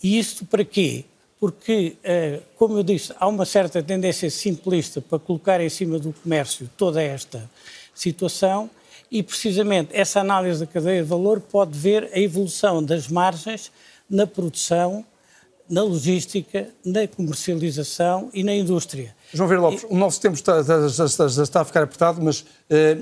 e isto para quê? Porque, eh, como eu disse, há uma certa tendência simplista para colocar em cima do comércio toda esta situação e, precisamente, essa análise da cadeia de valor pode ver a evolução das margens na produção na logística, na comercialização e na indústria. João Vieira Lopes, e... o nosso tempo está, está, está, está, a ficar apertado, mas uh,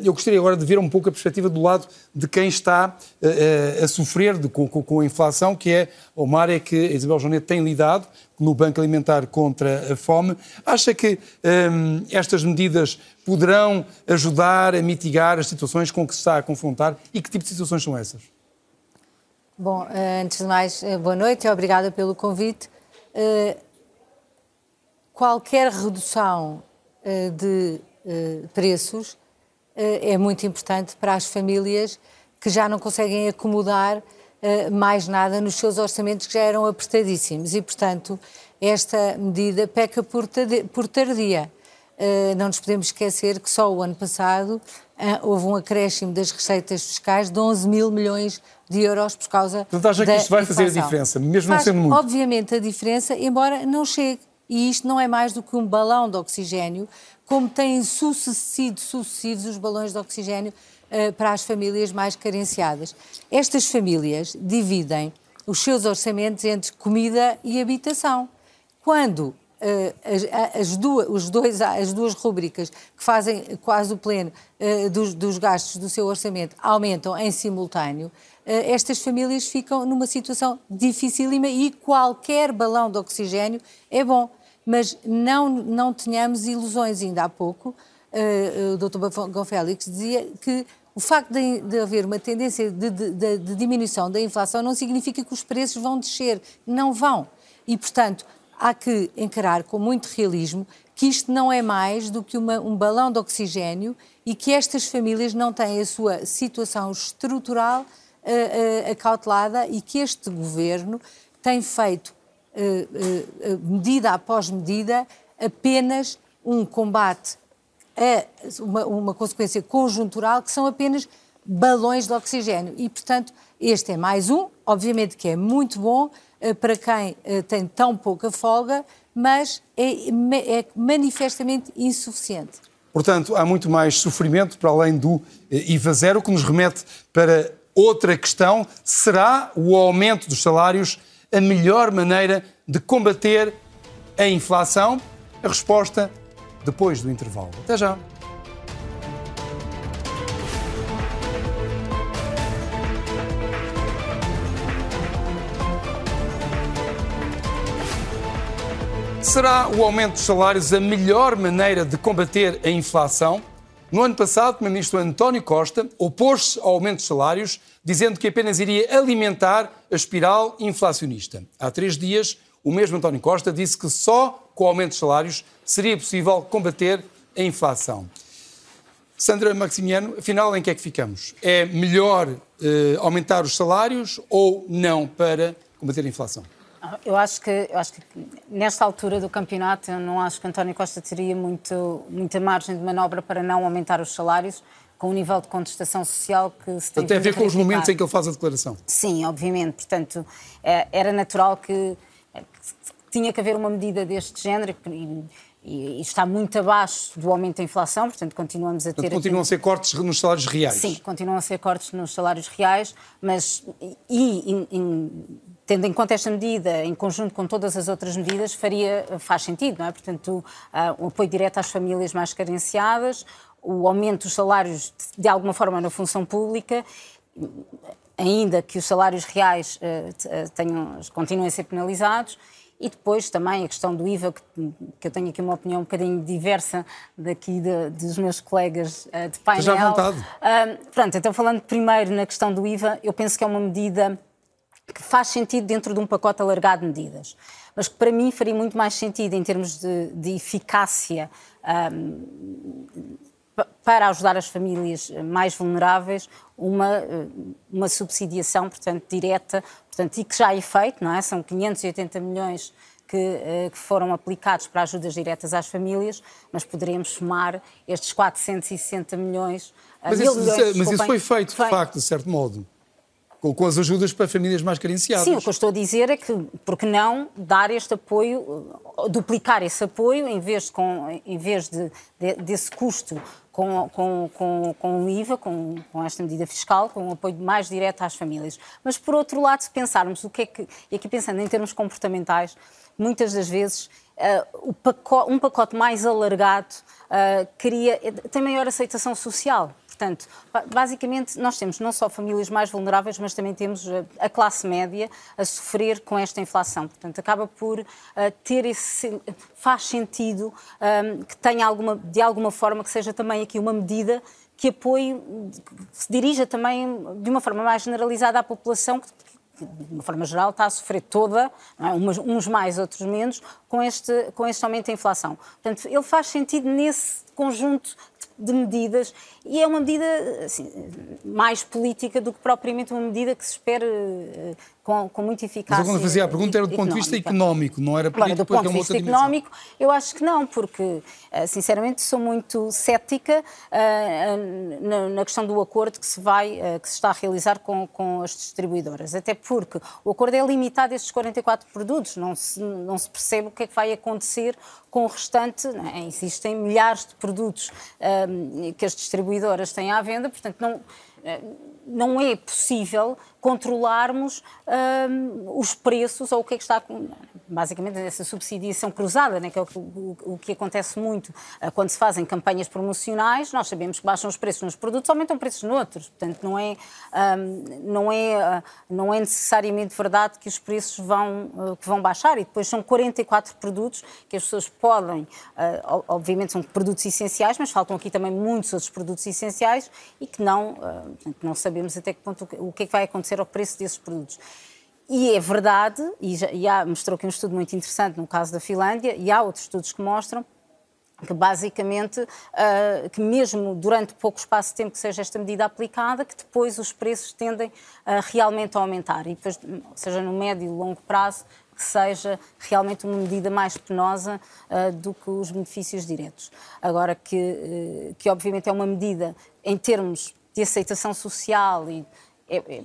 eu gostaria agora de ver um pouco a perspectiva do lado de quem está uh, a sofrer de, com, com, a inflação, que é uma área que a Isabel Jonet tem lidado no Banco Alimentar contra a fome. Acha que um, estas medidas poderão ajudar a mitigar as situações com que se está a confrontar e que tipo de situações são essas? Bom, eh, antes de mais, eh, boa noite e obrigada pelo convite. Eh, qualquer redução de preços é muito importante para as famílias que já não conseguem acomodar mais nada nos seus orçamentos que já eram apertadíssimos e, portanto, esta medida peca por tardia. Não nos podemos esquecer que só o ano passado houve um acréscimo das receitas fiscais de 11 mil milhões de euros por causa Portanto, acha que isto vai fazer a diferença, mesmo Faz, não sendo muito? Obviamente a diferença, embora não chegue. E isto não é mais do que um balão de oxigênio, como têm sucedido sucessivos os balões de oxigênio uh, para as famílias mais carenciadas. Estas famílias dividem os seus orçamentos entre comida e habitação. Quando eh, as, as, duas, os dois, as duas rubricas que fazem quase o pleno uh, dos, dos, gastos do seu orçamento aumentam em simultâneo, uh, estas famílias ficam numa situação dificílima e qualquer balão de oxigênio é bom. Mas não, não tenhamos ilusões. Ainda há pouco, o Dr. Gonfélix dizia que o facto de, de haver uma tendência de, de, de diminuição da inflação não significa que os preços vão descer. Não vão. E, portanto, há que encarar com muito realismo que isto não é mais do que uma, um balão de oxigênio e que estas famílias não têm a sua situação estrutural uh, uh, acautelada e que este governo tem feito, uh, medida após medida, apenas um combate a uma, uma consequência conjuntural que são apenas balões de oxigênio. E, portanto, este é mais um, obviamente que é muito bom, para quem eh, tem tão pouca folga, mas é, é manifestamente insuficiente. Portanto, há muito mais sofrimento para além do eh, IVA zero, que nos remete para outra questão: será o aumento dos salários a melhor maneira de combater a inflação? A resposta depois do intervalo. Até já. Será o aumento dos salários a melhor maneira de combater a inflação? No ano passado, o Primeiro-Ministro António Costa opôs-se ao aumento dos salários, dizendo que apenas iria alimentar a espiral inflacionista. Há três dias, o mesmo António Costa disse que só com o aumento dos salários seria possível combater a inflação. Sandra Maximiano, afinal, em que é que ficamos? É melhor eh, aumentar os salários ou não para combater a inflação? Eu acho que, eu acho que nesta altura do campeonato eu não acho que António Costa teria muito, muita margem de manobra para não aumentar os salários com o nível de contestação social que se tem Tem a ver com os momentos em que ele faz a declaração. Sim, obviamente. Portanto, é, era natural que, que tinha que haver uma medida deste género e, está muito abaixo do aumento da inflação, portanto continuamos a ter... Portanto, continuam a ser cortes nos salários reais. Sim, continuam a ser cortes nos salários reais, mas e, e, tendo em conta esta medida, em conjunto com todas as outras medidas, faria, faz sentido, não é? Portanto, uh, o apoio direto às famílias mais carenciadas, o aumento dos salários de alguma forma na função pública, ainda que os salários reais uh, tenham, continuem a ser penalizados, e depois também a questão do IVA, que, que, eu tenho aqui uma opinião um bocadinho diversa daqui de, dos meus colegas uh, de painel. Já à vontade. Uh, pronto, então falando primeiro na questão do IVA, eu penso que é uma medida que faz sentido dentro de um pacote alargado de medidas, mas que para mim faria muito mais sentido em termos de, de eficácia um, para ajudar as famílias mais vulneráveis, uma, uma subsidiação, portanto, direta portanto, e que já é feito, não é? São 580 milhões que, eh, que, foram aplicados para ajudas diretas às famílias, mas poderíamos somar estes 460 milhões. Eh, mas, isso, milhões, mas isso foi feito, de facto, de certo modo com, as ajudas para famílias mais carenciadas. Sim, o que eu estou a dizer é que, por que não dar este apoio, duplicar esse apoio, em vez, com, em vez de, de, desse custo com, com, com, com o IVA, com, com esta medida fiscal, com um apoio mais direto às famílias. Mas, por outro lado, se pensarmos o que é que, e aqui pensando em termos comportamentais, muitas das vezes uh, pacote, um pacote mais alargado uh, queria, tem maior aceitação social. Portanto, basicamente, nós temos não só famílias mais vulneráveis, mas também temos eh, a classe média a sofrer com esta inflação. Portanto, acaba por uh, ter esse. faz sentido ehm, que tenha alguma, de alguma forma, que seja também aqui uma medida que apoie, se dirija também de uma forma mais generalizada à população, que, de uma forma geral, está a sofrer toda, é? uns mais, outros menos, com este, com este aumento da inflação. Portanto, ele faz sentido nesse conjunto de medidas e é uma medida assim, mais política do que propriamente uma medida que se espera uh, com, com muita eficácia. Mas quando fazia a pergunta era do ponto de vista económico, não era político, claro, do ponto de vista económico, eu acho que não, porque eh, sinceramente sou muito cética uh, na, na, questão do acordo que se vai, que se está a realizar com, com as distribuidoras, até porque o acordo é limitado a estes 44 produtos, não se, não se percebe o que é que vai acontecer com o restante, é? existem milhares de produtos um, que as distribuidoras têm à venda, portanto não não é possível controlarmos um, os preços ou o que é que está basicamente essa subsidiação cruzada, né, que é o, o, o, que acontece muito uh, quando se fazem campanhas promocionais, nós sabemos que baixam os preços nos produtos, aumentam preços noutros, portanto não é, um, não é, uh, não é necessariamente verdade que os preços vão, uh, que vão baixar. E depois são 44 produtos que as pessoas podem, obviamente são produtos essenciais, mas faltam aqui também muitos outros produtos essenciais e que não, não sabemos até que ponto o que é que vai acontecer ao preço desses produtos. E é verdade, e já, e há, mostrou aqui um estudo muito interessante no caso da Finlândia, e há outros estudos que mostram que basicamente, uh, que mesmo durante pouco espaço de tempo que seja esta medida aplicada, que depois os preços tendem uh, realmente a aumentar. E depois, seja no médio e longo prazo, que seja realmente uma medida mais penosa uh, do que os benefícios diretos. Agora que, que obviamente é uma medida em termos de aceitação social e é, é,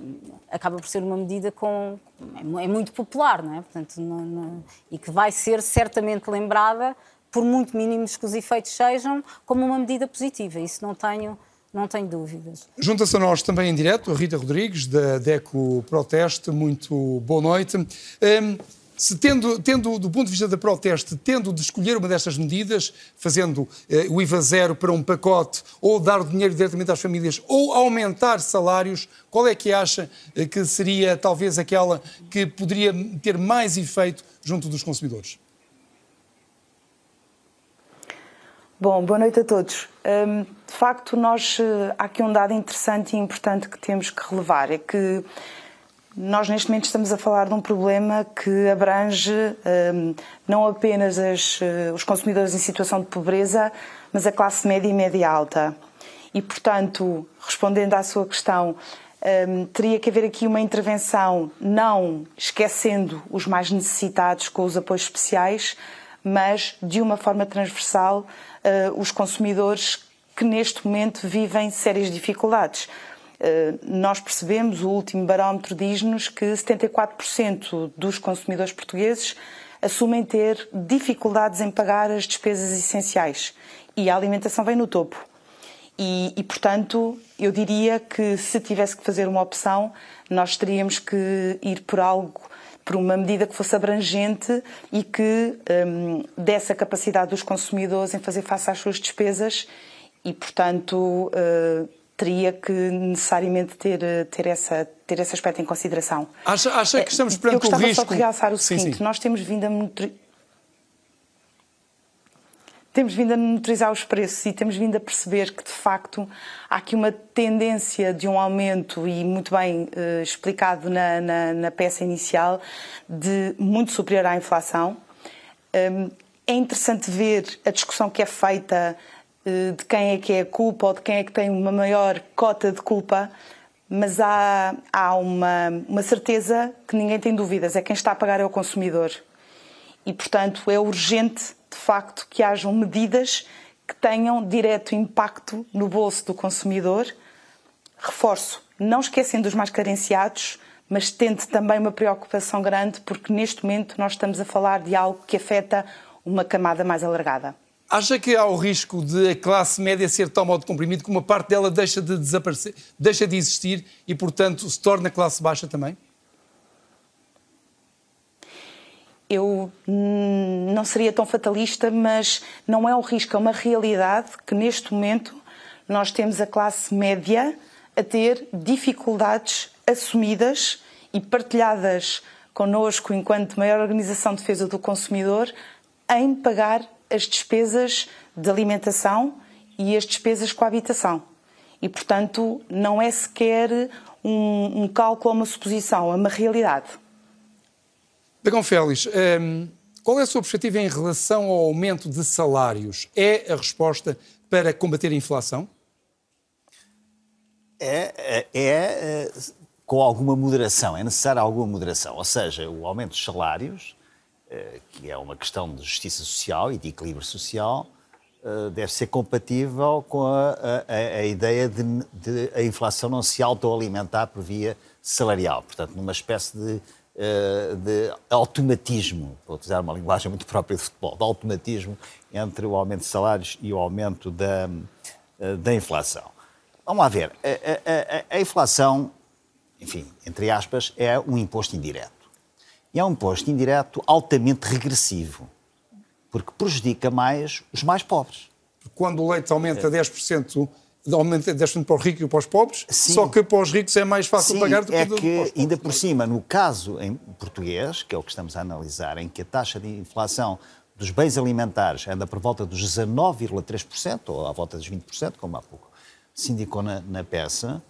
acaba por ser uma medida com é, é muito popular, não é? Portanto, não, não, e que vai ser certamente lembrada, por muito mínimos que os efeitos sejam, como uma medida positiva. Isso não tenho não tenho dúvidas. Junta-se a nós também em direto a Rita Rodrigues, da DECO Proteste. Muito boa noite. Um, se tendo, tendo, do ponto de vista da proteste, tendo de escolher uma destas medidas, fazendo eh, o IVA zero para um pacote, ou dar o dinheiro diretamente às famílias, ou aumentar salários, qual é que acha eh, que seria talvez aquela que poderia ter mais efeito junto dos consumidores? Bom, boa noite a todos. Um, de facto, nós, uh, há aqui um dado interessante e importante que temos que relevar, é que nós neste momento estamos a falar de um problema que abrange um, não apenas as, uh, os consumidores em situação de pobreza, mas a classe média e média alta. E, portanto, respondendo à sua questão, um, teria que haver aqui uma intervenção, não esquecendo os mais necessitados com os apoios especiais, mas de uma forma transversal uh, os consumidores que neste momento vivem sérias dificuldades. Uh, nós percebemos, o último barómetro diz-nos que 74% dos consumidores portugueses assumem ter dificuldades em pagar as despesas essenciais e a alimentação vem no topo. E, e, portanto, eu diria que se tivesse que fazer uma opção, nós teríamos que ir por algo por uma medida que fosse abrangente e que um, desse a capacidade dos consumidores em fazer face às suas despesas e, portanto, uh, teria que necessariamente ter, ter, essa, ter esse aspecto em consideração. Acha, acha que estamos perante o risco... Eu gostava só de realçar o seguinte, sim, sim. nós temos vindo a temos vindo a monitorizar os preços e temos vindo a perceber que, de facto, há aqui uma tendência de um aumento, e muito bem uh, explicado na, na, na, peça inicial, de muito superior à inflação. Um, é interessante ver a discussão que é feita de quem é que é a culpa ou de quem é que tem uma maior cota de culpa, mas há, há uma, uma certeza que ninguém tem dúvidas: é quem está a pagar é o consumidor. E, portanto, é urgente de facto que hajam medidas que tenham direto impacto no bolso do consumidor. Reforço, não esquecendo dos mais carenciados, mas tendo também uma preocupação grande, porque neste momento nós estamos a falar de algo que afeta uma camada mais alargada. Acha que há o risco de a classe média ser tão de comprimido que uma parte dela deixa de desaparecer, deixa de existir e, portanto, se torna classe baixa também? eu não seria tão fatalista, mas não é um risco, é uma realidade que neste momento nós temos a classe média a ter dificuldades assumidas e partilhadas connosco enquanto maior organização de defesa do consumidor em pagar as despesas de alimentação e as despesas com a habitação. E, portanto, não é sequer um, um cálculo ou uma suposição, é uma realidade. Dragão Félix, um, qual é a sua perspectiva em relação ao aumento de salários? É a resposta para combater a inflação? É, é, é, é com alguma moderação, é necessária alguma moderação. Ou seja, o aumento dos salários, eh, que é uma questão de justiça social e de equilíbrio social, eh, deve ser compatível com a, a, a ideia de, de, a inflação não se autoalimentar por via salarial. Portanto, numa espécie de eh, de automatismo, para utilizar uma linguagem muito própria de futebol, de automatismo entre o aumento de salários e o aumento da, eh, da inflação. Vamos lá ver. A, a, inflação, enfim, entre aspas, é um imposto indireto. E é um imposto indireto altamente regressivo, porque prejudica mais os mais pobres. Quando o leite aumenta 10%, aumenta 10% para os ricos e para os pobres, Sim. só que para os ricos é mais fácil Sim, pagar do que, é que para os pobres. ainda por cima, no caso em português, que é o que estamos a analisar, em que a taxa de inflação dos bens alimentares anda por volta dos 19,3%, ou à volta dos 20%, como há pouco se indicou na, na peça,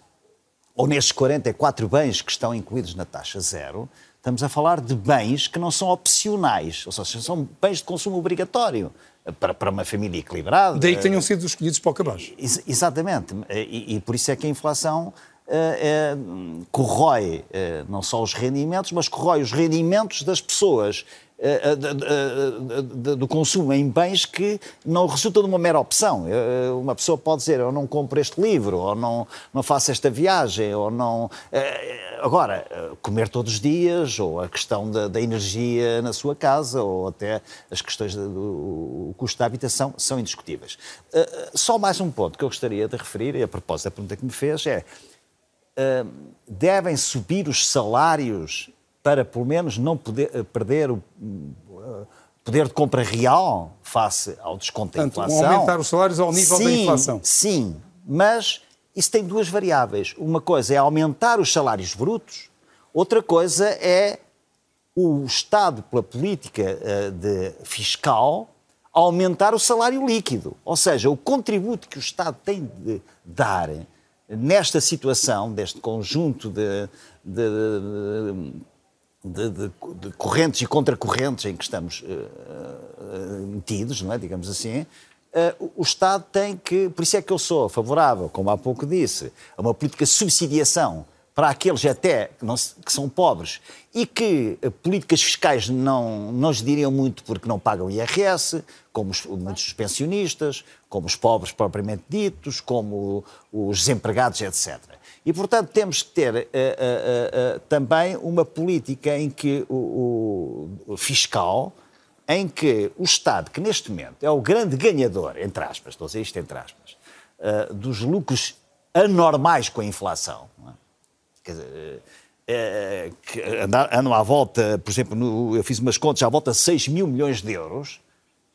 ou nestes 44 bens que estão incluídos na taxa zero, estamos a falar de bens que não são opcionais, ou seja, são bens de consumo obrigatório para, para uma família equilibrada. Daí que tenham sido escolhidos para o cabaz. Ex exatamente. E, e, por isso é que a inflação uh, corrói uh, não só os rendimentos, mas corrói os rendimentos das pessoas do consumo em bens que não resulta de uma mera opção. Uma pessoa pode dizer, eu não compro este livro, ou não, não faço esta viagem, ou não... Agora, comer todos os dias, ou a questão da, da energia na sua casa, ou até as questões do custo da habitação, são indiscutíveis. Só mais um ponto que eu gostaria de referir, e a propósito da pergunta que me fez, é devem subir os salários para pelo menos não poder, eh, perder o eh, poder de compra real face ao desconto da inflação. aumentar os salários ao nível sim, da inflação. Sim, mas isso tem duas variáveis. Uma coisa é aumentar os salários brutos, outra coisa é o Estado, pela política eh, de fiscal, aumentar o salário líquido. Ou seja, o contributo que o Estado tem de dar nesta situação, deste conjunto de, de, de, de correntes e contracorrentes em que estamos uh, metidos, não é? digamos assim, uh, o Estado tem que. Por isso é que eu sou favorável, como há pouco disse, a uma política de subsidiação para aqueles até que, não, que são pobres e que uh, políticas fiscais não, não lhes diriam muito porque não pagam IRS, como os, muitos pensionistas, como os pobres propriamente ditos, como os desempregados, etc. E, portanto, temos que ter uh, uh, também uma política em que o, o fiscal em que o Estado, que neste momento é o grande ganhador, entre aspas, estou a dizer isto entre aspas, uh, dos lucros anormais com a inflação? Quer dizer, uh, que andam à volta, por exemplo, no, eu fiz umas contas, à volta de 6 mil milhões de euros,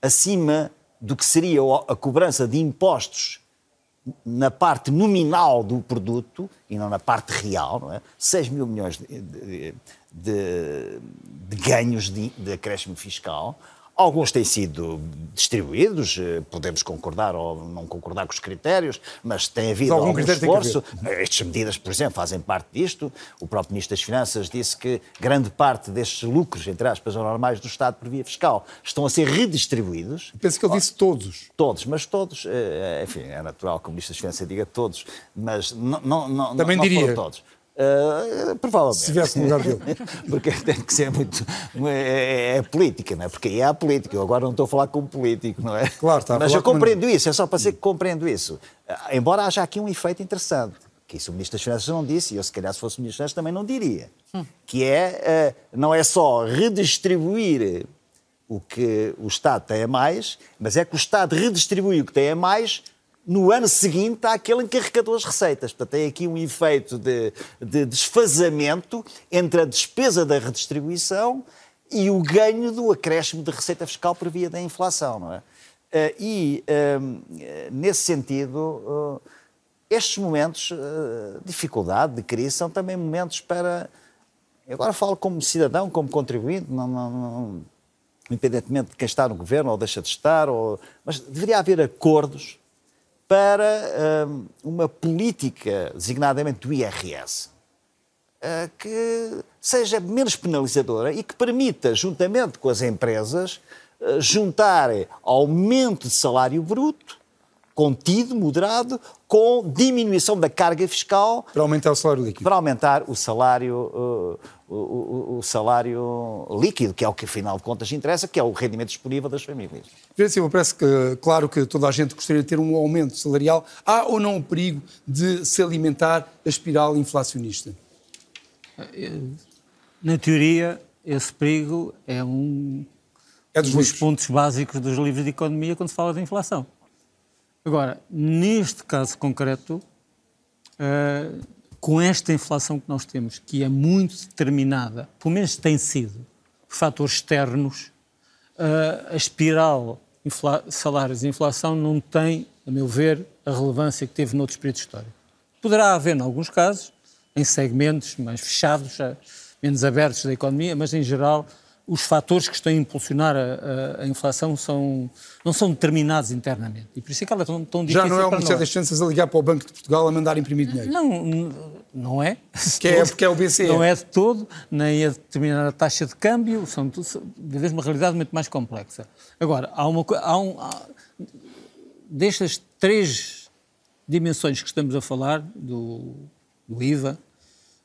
acima do que seria a cobrança de impostos na parte nominal do produto e não na parte real, não é? 6 mil milhões de, de, de, de ganhos de, de acréscimo fiscal. Alguns têm sido distribuídos, eh, podemos concordar ou não concordar com os critérios, mas tem havido algum, algum esforço. Estas medidas, por exemplo, fazem parte disto. O próprio Ministro das Finanças disse que grande parte destes lucros, entre aspas, normais do Estado por via fiscal, estão a ser redistribuídos. Penso que ele disse todos. Todos, mas todos, eh, enfim, é natural que o Ministro das Finanças diga todos, mas não, não, Também não, não diria. todos. Uh, provavelmente. Se tivesse no lugar dele. Porque tem que ser muito. É, é, política, não é? Porque aí há política. Eu agora não estou a falar como político, não é? Claro, está Mas eu compreendo isso, é só para dizer que compreendo isso. Uh, embora haja aqui um efeito interessante, que isso o Ministro das Finanças não disse, e eu, se calhar, se fosse o Ministro das Finanças, também não diria. Hum. Que é, uh, não é só redistribuir o que o Estado tem a mais, mas é que o Estado redistribui o que tem a mais no ano seguinte àquele em que arrecadou as receitas. Portanto, tem aqui um efeito de, de desfazamento entre a despesa da redistribuição e o ganho do acréscimo de receita fiscal por via da inflação, não é? Eh, e, ehm, nesse sentido, eh, estes momentos de eh, dificuldade, de crise, são também momentos para. Agora falo como cidadão, como contribuinte, não, não, não, independentemente de quem está no governo ou deixa de estar, ou, mas deveria haver acordos para hum, uma política, designadamente do IRS, uh, que seja menos penalizadora e que permita, juntamente com as empresas, uh, juntar aumento de salário bruto, contido, moderado, com diminuição da carga fiscal. Para aumentar o salário líquido. Para aumentar o salário, uh, o, o, salário líquido, que é o que afinal de contas interessa, que é o rendimento disponível das famílias. Silva, parece que, claro que toda a gente gostaria de ter um aumento salarial. Há ou não o perigo de se alimentar a espiral inflacionista? Na teoria, esse perigo é um é dos, dos pontos básicos dos livros de economia quando se fala de inflação. Agora, neste caso concreto, uh, com esta inflação que nós temos, que é muito determinada, pelo menos tem sido, por fatores externos, uh, a espiral salários e inflação não tem, a meu ver, a relevância que teve noutros períodos históricos. Poderá haver, em alguns casos, em segmentos mais fechados, menos abertos da economia, mas em geral os fatores que estão a impulsionar a, a, a, inflação são, não são determinados internamente. E por isso é que ela é tão, tão difícil Já não é o Ministério das Finanças a ligar para o Banco de Portugal a mandar imprimir dinheiro? Não, não é. Que é porque é o BCE. Não é de todo, nem é determinar a taxa de câmbio, são tudo, de vez uma realidade muito mais complexa. Agora, há uma há um, há, destas três dimensões que estamos a falar, do, do IVA,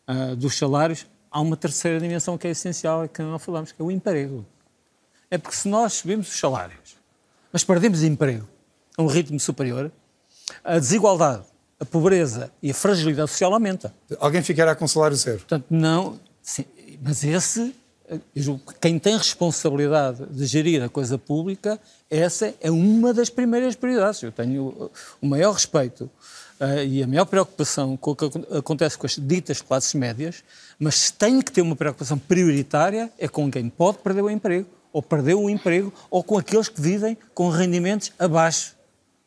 uh, dos salários, há uma terceira dimensão que é essencial e que não falamos, que é o emprego. É porque se nós subimos os salários, mas perdemos emprego a um ritmo superior, a desigualdade, a pobreza e a fragilidade social aumenta. Alguém ficará com salário zero. Portanto, não. Sim, mas esse, quem tem responsabilidade de gerir a coisa pública, essa é uma das primeiras prioridades. Eu tenho o maior respeito uh, e a maior preocupação com o que acontece com as ditas classes médias, mas se tem que ter uma preocupação prioritária é com quem pode perder o emprego, ou perdeu o emprego, ou com aqueles que vivem com rendimentos abaixo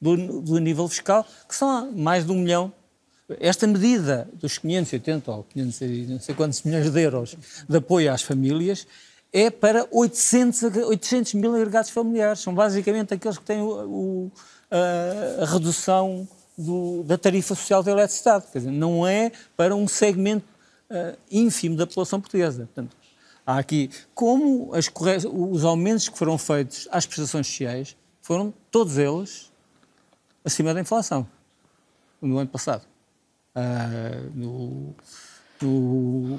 do, do nível fiscal, que são mais de um milhão. Esta medida dos 580 ou 500 não sei quantos milhões de euros de apoio às famílias é para 800, 800 mil agregados familiares. São basicamente aqueles que têm o, o, a, a, redução do, da tarifa social da eletricidade. Quer dizer, não é para um segmento uh, ínfimo da população portuguesa. Portanto, há aqui, como as, os aumentos que foram feitos às prestações sociais foram todos eles acima da inflação no ano passado. Uh, no, no,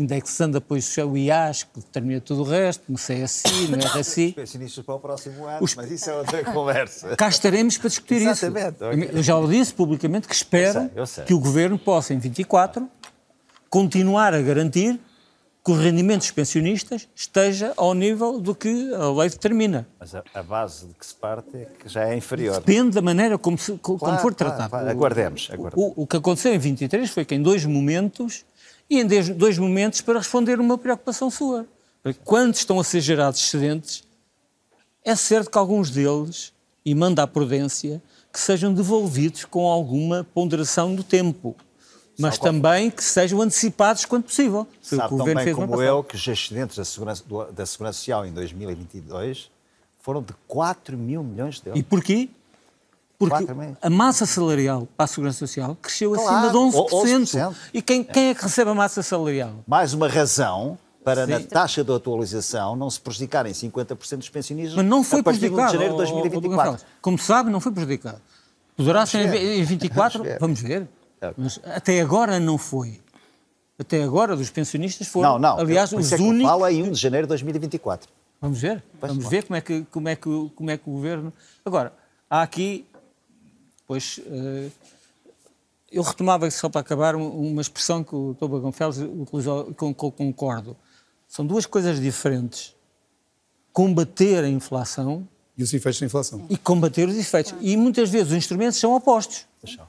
indexando apoio social, o IAS, que determina tudo o resto, no CSI, no RSI. Pensionistas para o próximo ano, Os... mas isso é outra conversa. Cá estaremos para discutir Exatamente, isso. Okay. Eu já o disse publicamente que espero eu sei, eu sei. que o Governo possa, em 24, continuar a garantir que o rendimento dos pensionistas esteja ao nível do que a lei determina. Mas a, a base de que se parte é que já é inferior. Depende da maneira como, se, como claro, for tratado. Claro. Aguardemos. aguardemos. O, o, que aconteceu em 23 foi que em dois momentos, e em dois momentos para responder uma preocupação sua. Quando estão a ser gerados excedentes, é certo que alguns deles, e manda a prudência, que sejam devolvidos com alguma ponderação do tempo mas também que sejam antecipados quando possível. Sabe que o Governo fez como eu que os excedentes da Segurança, da Segurança Social em 2022 foram de 4 mil milhões de euros. E porquê? Porque a massa salarial para a Segurança Social cresceu claro, acima de 11%. 11%. E quem, quem é que recebe a massa salarial? Mais uma razão para Sim. na taxa de atualização não se prejudicarem 50% dos pensionistas Mas não foi a partir prejudicado, de janeiro de 2024. Como sabe, não foi prejudicado. Poderá ser em 24? Vamos ver. Mas até agora não foi. Até agora, dos pensionistas foram, não, não. aliás, os é únicos... fala em 1 de janeiro de 2024. Vamos ver. Vamos ver como é, que, como, é que, como é que o governo... Agora, há aqui, pois, uh, eu retomava só para acabar uma expressão que o Dr. Bagonfels utilizou, com que eu concordo. São duas coisas diferentes. Combater a inflação... E os efeitos da inflação. E combater os efeitos. E muitas vezes os instrumentos são opostos. Deixa.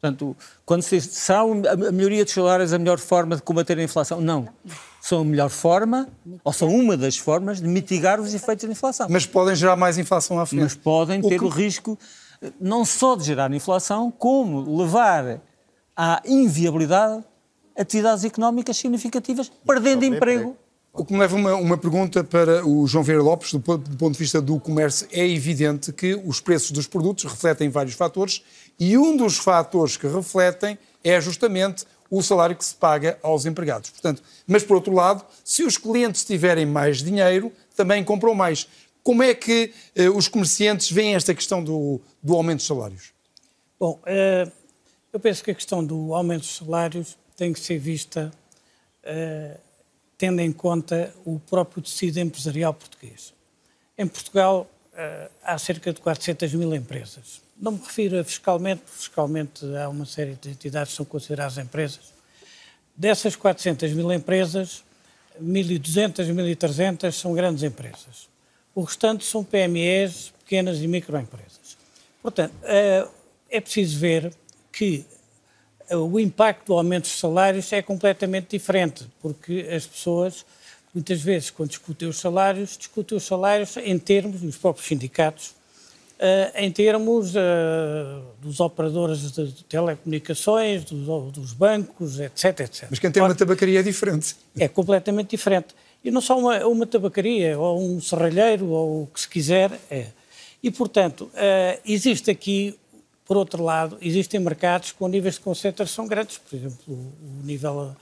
Portanto, quando se diz, será a melhoria dos salários a melhor forma de combater a inflação? Não. São a melhor forma, ou são uma das formas, de mitigar os efeitos da inflação. Mas podem gerar mais inflação à frente. Mas podem ter o, que... o risco não só de gerar inflação, como levar à inviabilidade atividades económicas significativas, perdendo emprego. O que me leva uma, uma pergunta para o João Vieira Lopes, do, do ponto de vista do comércio, é evidente que os preços dos produtos refletem vários fatores e um dos fatores que refletem é justamente o salário que se paga aos empregados. Portanto, mas por outro lado, se os clientes tiverem mais dinheiro, também compram mais. Como é que eh, os comerciantes veem esta questão do, do aumento dos salários? Bom, eh, eu penso que a questão do aumento dos salários tem que ser vista eh, tendo em conta o próprio tecido empresarial português. Em Portugal há cerca de 400 mil empresas não me refiro a fiscalmente, porque fiscalmente há uma série de entidades que são consideradas empresas. Dessas 400 mil empresas, 1.200, 1.300 são grandes empresas. O restante são PMEs, pequenas e microempresas. Portanto, eh, é preciso ver que eh, o impacto do aumento dos salários é completamente diferente, porque as pessoas, muitas vezes, quando discutem os salários, discutem os salários em termos, os próprios sindicatos, Uh, em termos dos operadores de telecomunicações, dos, dos, bancos, etc, etc. Mas quem tem uma tabacaria é diferente. É completamente diferente. E não só uma, uma tabacaria, ou um serralheiro, ou o que se quiser, é. E, portanto, uh, existe aqui, por outro lado, existem mercados com níveis de concentração grandes, por exemplo, o, nível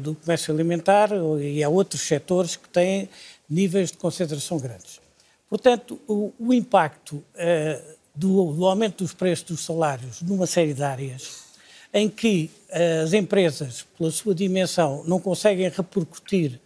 do comércio alimentar, e há outros setores que têm níveis de concentração grandes. Portanto, o, o impacto uh, do, do, aumento dos preços dos salários numa série de áreas em que as empresas, pela sua dimensão, não conseguem repercutir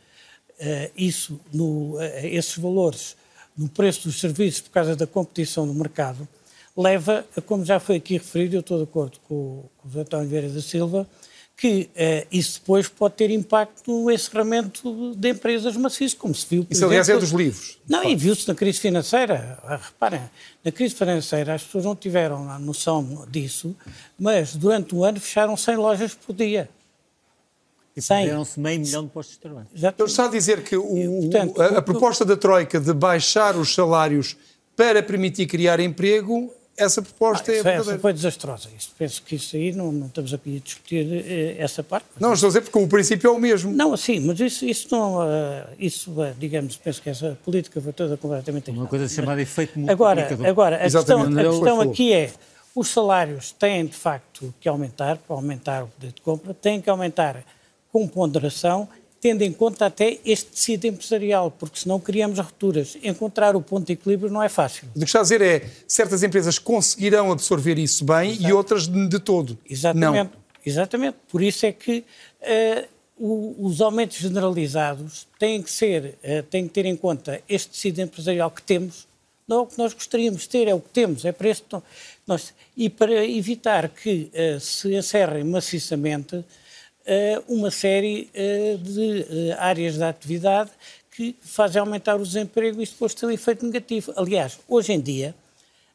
isso, no, esses valores no preço dos serviços por causa da competição no mercado, leva, como já foi aqui referido, eu estou de acordo com, com o José António Vieira da Silva, que uh, isso depois pode ter impacto no encerramento de empresas maciças, como se viu. Isso, aliás, é dos livros. Não, e viu-se na crise financeira. Ah, reparem, na crise financeira as pessoas não tiveram a noção disso, mas durante um ano fecharam 100 lojas por dia. E perderam-se meio milhão de postos de trabalho. Exatamente. Ele está a dizer que o, Portanto, a, a proposta da Troika de baixar os salários para permitir criar emprego essa proposta Ah, é essa foi desastrosa. Isso, penso que isso aí não, não estamos aqui a discutir eh, essa parte. Não, estou a dizer porque o princípio é o mesmo. Não, sim, mas isso, isso não. eh, isso, eh, digamos, penso que essa política foi toda completamente Uma coisa chamada efeito Agora, multiplicador. agora a questão, a Ele questão aqui é: os salários têm de facto que aumentar, para aumentar o poder de compra, têm que aumentar com ponderação, tendo em conta até este tecido empresarial, porque senão criamos rupturas. Encontrar o ponto de equilíbrio não é fácil. O que está a dizer é certas empresas conseguirão absorver isso bem e outras de, todo. Exatamente. Não. Exatamente. Por isso é que o- os aumentos generalizados têm que ser, eh, têm que ter em conta este tecido empresarial que temos, não é o que nós gostaríamos de ter, é o que temos, é para isso que nós, e para evitar que eh, se encerrem maciçamente uma série eh, de eh, áreas da atividade que fazem aumentar o desemprego e isso depois tem um efeito negativo. Aliás, hoje em dia,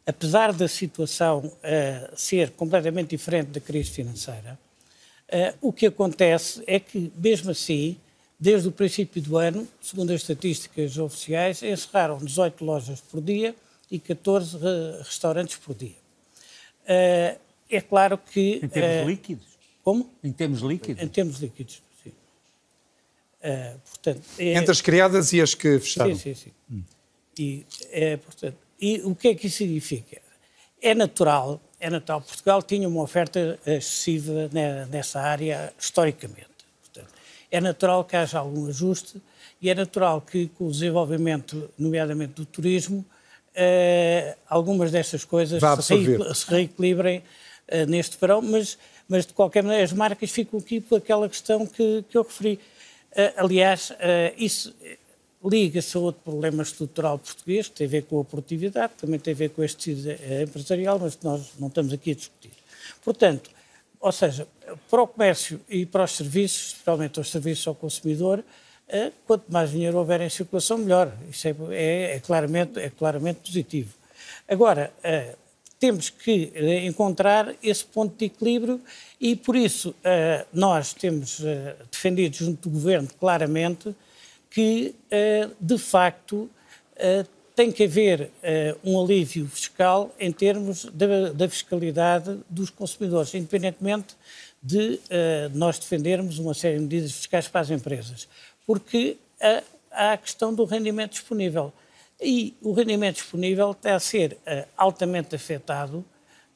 apesar da situação eh, ser completamente diferente da crise financeira, eh, o que acontece é que, mesmo assim, desde o princípio do ano, segundo as estatísticas oficiais, encerraram 18 lojas por dia e 14 eh, restaurantes por dia. Eh, é claro que. Em termos eh, líquidos? Como? Em termos líquidos? Em termos líquidos, sim. Eh, portanto, é- Entre as criadas e as que fecharam. Sim, sim, sim. E, é, portanto, e o que é que isso significa? É natural, é natural. Portugal tinha uma oferta excessiva ne- nessa área historicamente. Portanto, é natural que haja algum ajuste e é natural que com o desenvolvimento, nomeadamente do turismo, eh, algumas destas coisas se reequilibrem eh, neste verão, mas, mas de qualquer maneira as marcas ficam aqui por aquela questão que, que eu referi. Eh, aliás, eh, isso liga-se a outro problema estrutural português, que tem a ver com a produtividade, também tem a ver com este tecido eh, empresarial, mas que nós não estamos aqui a discutir. Portanto, ou seja, para o comércio e para os serviços, especialmente os serviços ao consumidor, eh, quanto mais dinheiro houver em circulação, melhor. Isso é, é- é claramente, é claramente positivo. Agora, eh, temos que eh, encontrar esse ponto de equilíbrio e, por isso, eh, nós temos eh, defendido junto do Governo claramente que, de facto, tem que haver um alívio fiscal em termos da, da fiscalidade dos consumidores, independentemente de nós defendermos uma série de medidas fiscais para as empresas. Porque há a questão do rendimento disponível. E o rendimento disponível está a ser eh, altamente afetado,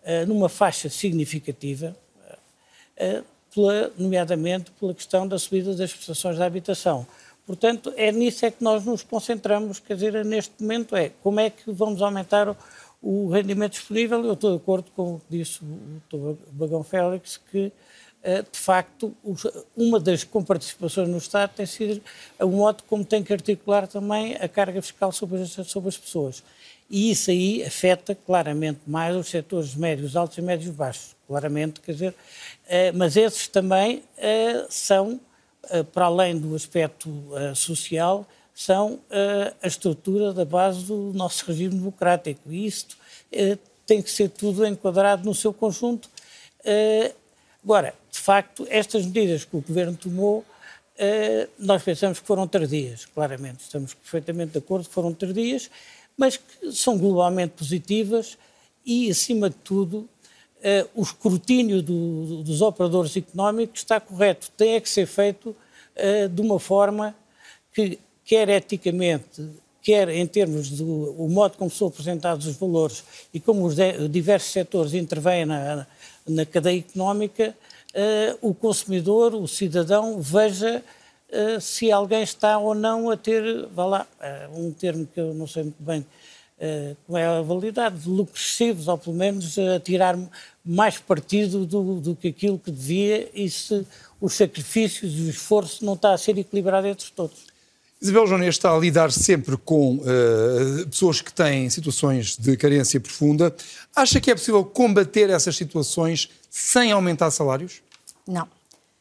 eh, numa faixa significativa, eh, pela, nomeadamente pela questão da subida das prestações da habitação. Portanto, é nisso é que nós nos concentramos, quer dizer, neste momento é como é que vamos aumentar o, o rendimento disponível. Eu estou de acordo com o que disse o Dr. Bagão Félix, que de facto uma das comparticipações no Estado tem sido o modo como tem que articular também a carga fiscal sobre as, sobre as pessoas. E isso aí afeta claramente mais os setores médios, altos e médios baixos, claramente, quer dizer, eh, mas esses também eh, são, eh, para além do aspecto eh, social, são eh, a estrutura da base do nosso regime democrático. E isto eh, tem que ser tudo enquadrado no seu conjunto. Agora, de facto, estas medidas que o Governo tomou, eh, nós pensamos que foram tardias, claramente, estamos perfeitamente de acordo que foram tardias, mas que são globalmente positivas e, acima de tudo, eh, o escrutínio do- dos operadores económicos está correto, tem é que ser feito eh, de uma forma que, quer eticamente, quer em termos do modo como são apresentados os valores e como os diversos setores intervêm na, na cadeia económica, eh, o consumidor, o cidadão, veja eh, se alguém está ou não a ter, vá lá, eh, um termo que eu não sei muito bem como é a validade, de lucros excessivos, ou pelo menos a tirar mais partido do, do que aquilo que devia e se os sacrifícios e o esforço não está a ser equilibrado entre todos. Isabel Jones está a lidar sempre com eh, pessoas que têm situações de carência profunda. Acha que é possível combater essas situações sem aumentar salários? Não.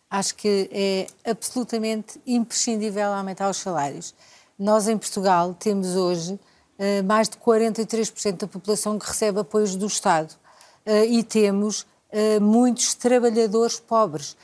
Acho que é absolutamente imprescindível aumentar os salários. Nós, em Portugal, temos hoje eh, mais de 43% da população que recebe apoios do Estado. Eh, e temos muitos trabalhadores pobres.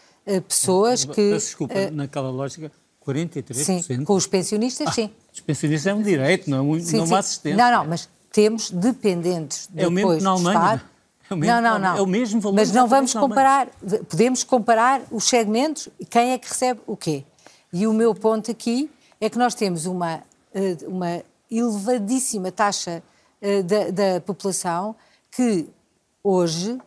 Pessoas que. Peço desculpa, naquela lógica, 43%. sim, com os pensionistas, sim. Os pensionistas é um direito, não é, Sim, não sim. uma assistência. Não, não, mas temos dependentes É o mesmo na Alemanha. Estado. É o mesmo não, não, não. é o mesmo valor Mas não vamos comparar, podemos comparar os segmentos e quem é que recebe o quê. E o meu ponto aqui é que nós temos uma, eh, uma elevadíssima taxa eh, da, da população que hoje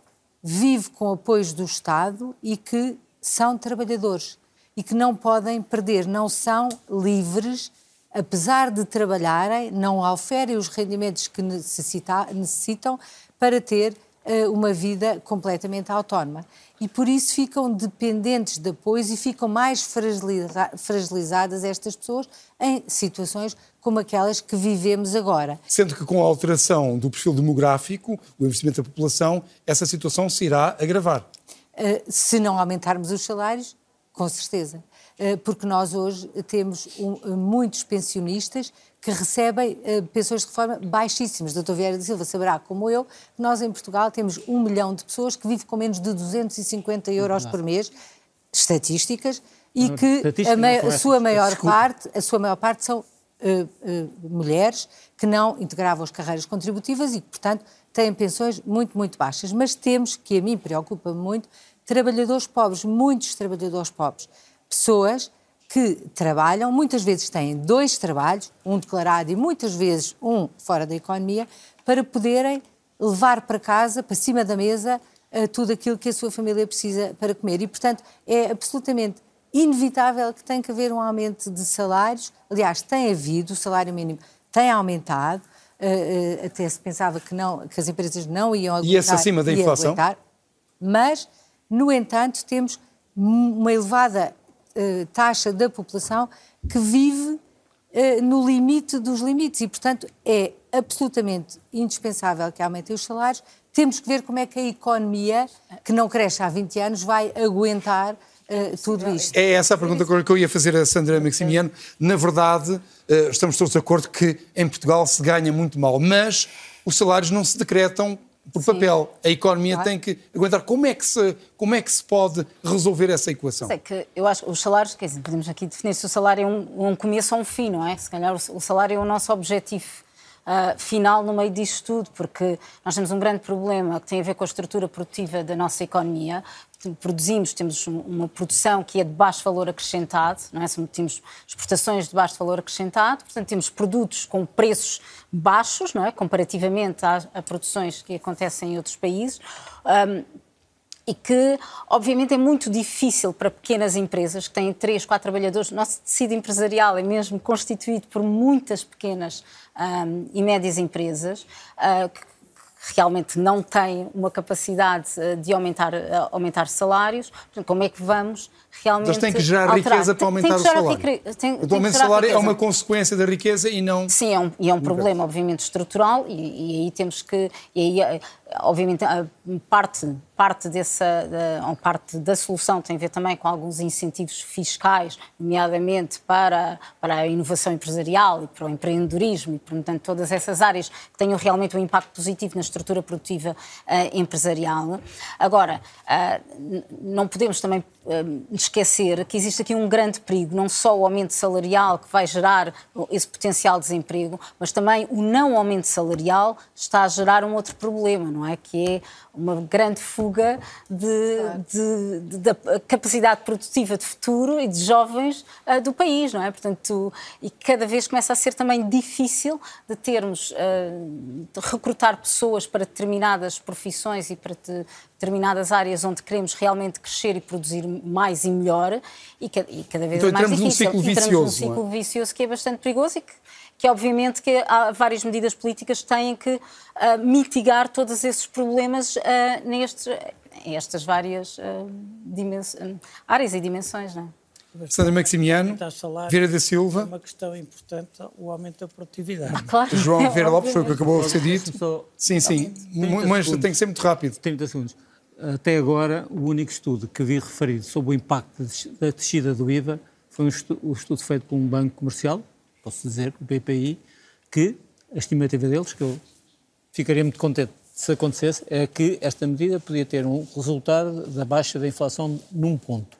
vive com apoios do Estado e que são trabalhadores e que não podem perder, não são livres, apesar de trabalharem, não oferem os rendimentos que necessita- necessitam para ter eh, uma vida completamente autónoma. E por isso ficam dependentes de apoios e ficam mais fragiliza- fragilizadas estas pessoas em situações como aquelas que vivemos agora. Sendo que com a alteração do perfil demográfico, o investimento da população, essa situação se irá agravar. Uh, se não aumentarmos os salários, com certeza. Uh, porque nós hoje temos uh, muitos pensionistas que recebem uh, pensões de reforma baixíssimas. Dr. Vieira da Silva saberá, como eu, que nós em Portugal temos um milhão de pessoas que vivem com menos de 250 euros por mês, estatísticas, e Não, que a, a sua maior parte, a sua maior parte são eh, eh, mulheres que não integravam as carreiras contributivas e que, portanto, têm pensões muito, muito baixas. Mas temos, que a mim preocupa muito, trabalhadores pobres, muitos trabalhadores pobres. Pessoas que trabalham, muitas vezes têm dois trabalhos, um declarado e muitas vezes um fora da economia, para poderem levar para casa, para cima da mesa, eh, tudo aquilo que a sua família precisa para comer. E, portanto, é absolutamente inevitável que tem que haver um aumento de salários. Aliás, tem havido, o salário mínimo tem aumentado. eh, eh, até se pensava que, não, que as empresas não iam aguentar. E esse acima da inflação? aguentar. Mas, no entanto, temos uma elevada eh, taxa da população que vive eh, no limite dos limites e, portanto, é absolutamente indispensável que aumentem os salários. Temos que ver como é que a economia, que não cresce há 20 anos, vai aguentar eh, tudo isto. É essa a pergunta que eu ia fazer a Sandra Maximiano. Na verdade, eh, estamos todos de acordo que em Portugal se ganha muito mal, mas os salários não se decretam por papel. A economia Claro. tem que aguentar. Como é que se, como é que se pode resolver essa equação? Sei que eu acho que os salários, quer dizer, podemos aqui definir se o salário é um, um começo ou um fim, não é? Se calhar o, o salário é o nosso objetivo ah, final no meio disto tudo, porque nós temos um grande problema que tem a ver com a estrutura produtiva da nossa economia. Produzimos, temos um- uma produção que é de baixo valor acrescentado, não é? Temos exportações de baixo valor acrescentado, portanto temos produtos com preços baixos, não é? Comparativamente às a produções que acontecem em outros países. Ahm, e que, obviamente, é muito difícil para pequenas empresas que têm três, quatro trabalhadores. Nosso tecido empresarial é mesmo constituído por muitas pequenas ahm, e médias empresas que que realmente não têm uma capacidade ah, de aumentar, ah, aumentar salários. Portanto, como é que vamos realmente Mas tem que gerar alterar? riqueza para Tem- aumentar tem o que gerar salário. tem- tem o aumento gerar salário é riqueza. uma consequência da riqueza e não. Sim, é um, e é um problema, obviamente, estrutural, e, e aí temos que. E aí, eh, obviamente, parte, parte, dessa, da, ou parte da solução tem a ver também com alguns incentivos fiscais, nomeadamente para, para a inovação empresarial e para o empreendedorismo, e, portanto, todas essas áreas que tenham realmente um impacto positivo na estrutura produtiva eh, empresarial. Agora, n- não podemos também esquecer que existe aqui um grande perigo, não só o aumento salarial que vai gerar esse potencial desemprego, mas também o não aumento salarial está a gerar um outro problema, não é? Que é uma grande fuga de, de- de- da capacidade produtiva de futuro e de jovens ah, do país, não é? Portanto, e cada vez começa a ser também difícil de termos, ah, de recrutar pessoas para determinadas profissões e para te- determinadas áreas onde queremos realmente crescer e produzir mais e melhor e, ca- e cada vez Então é mais entramos num difícil. ciclo Entramos vicioso, num ciclo é? vicioso que é bastante perigoso e que, que obviamente que há várias medidas políticas que têm que ah, mitigar todos esses problemas ah, nestes, estas várias ah, dimens- ah, áreas e dimensões, não é? Sandra Maximiano, Aumentar salários Vieira da É Silva, uma questão importante, o aumento da produtividade. Claro. João Vieira Lopes, foi o que acabou de ser dito. Sim, sim, 30 mas segundos. tem que ser muito rápido. 30 segundos. Até agora, o único estudo que vi referido sobre o impacto da descida do IVA foi um estudo feito por um banco comercial, posso dizer, o BPI, que a estimativa deles, que eu ficaria muito contente se acontecesse, é que esta medida podia ter um resultado da baixa da inflação num ponto.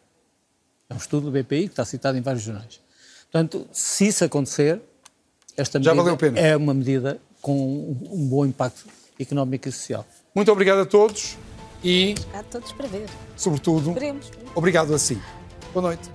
É um estudo do BPI que está citado em vários jornais. Portanto, se isso acontecer, esta medida valeu a pena. é uma medida com um bom impacto económico e social. Muito obrigado a todos e, Cá todos para ver. sobretudo, Esperemos. obrigado a si. Boa noite.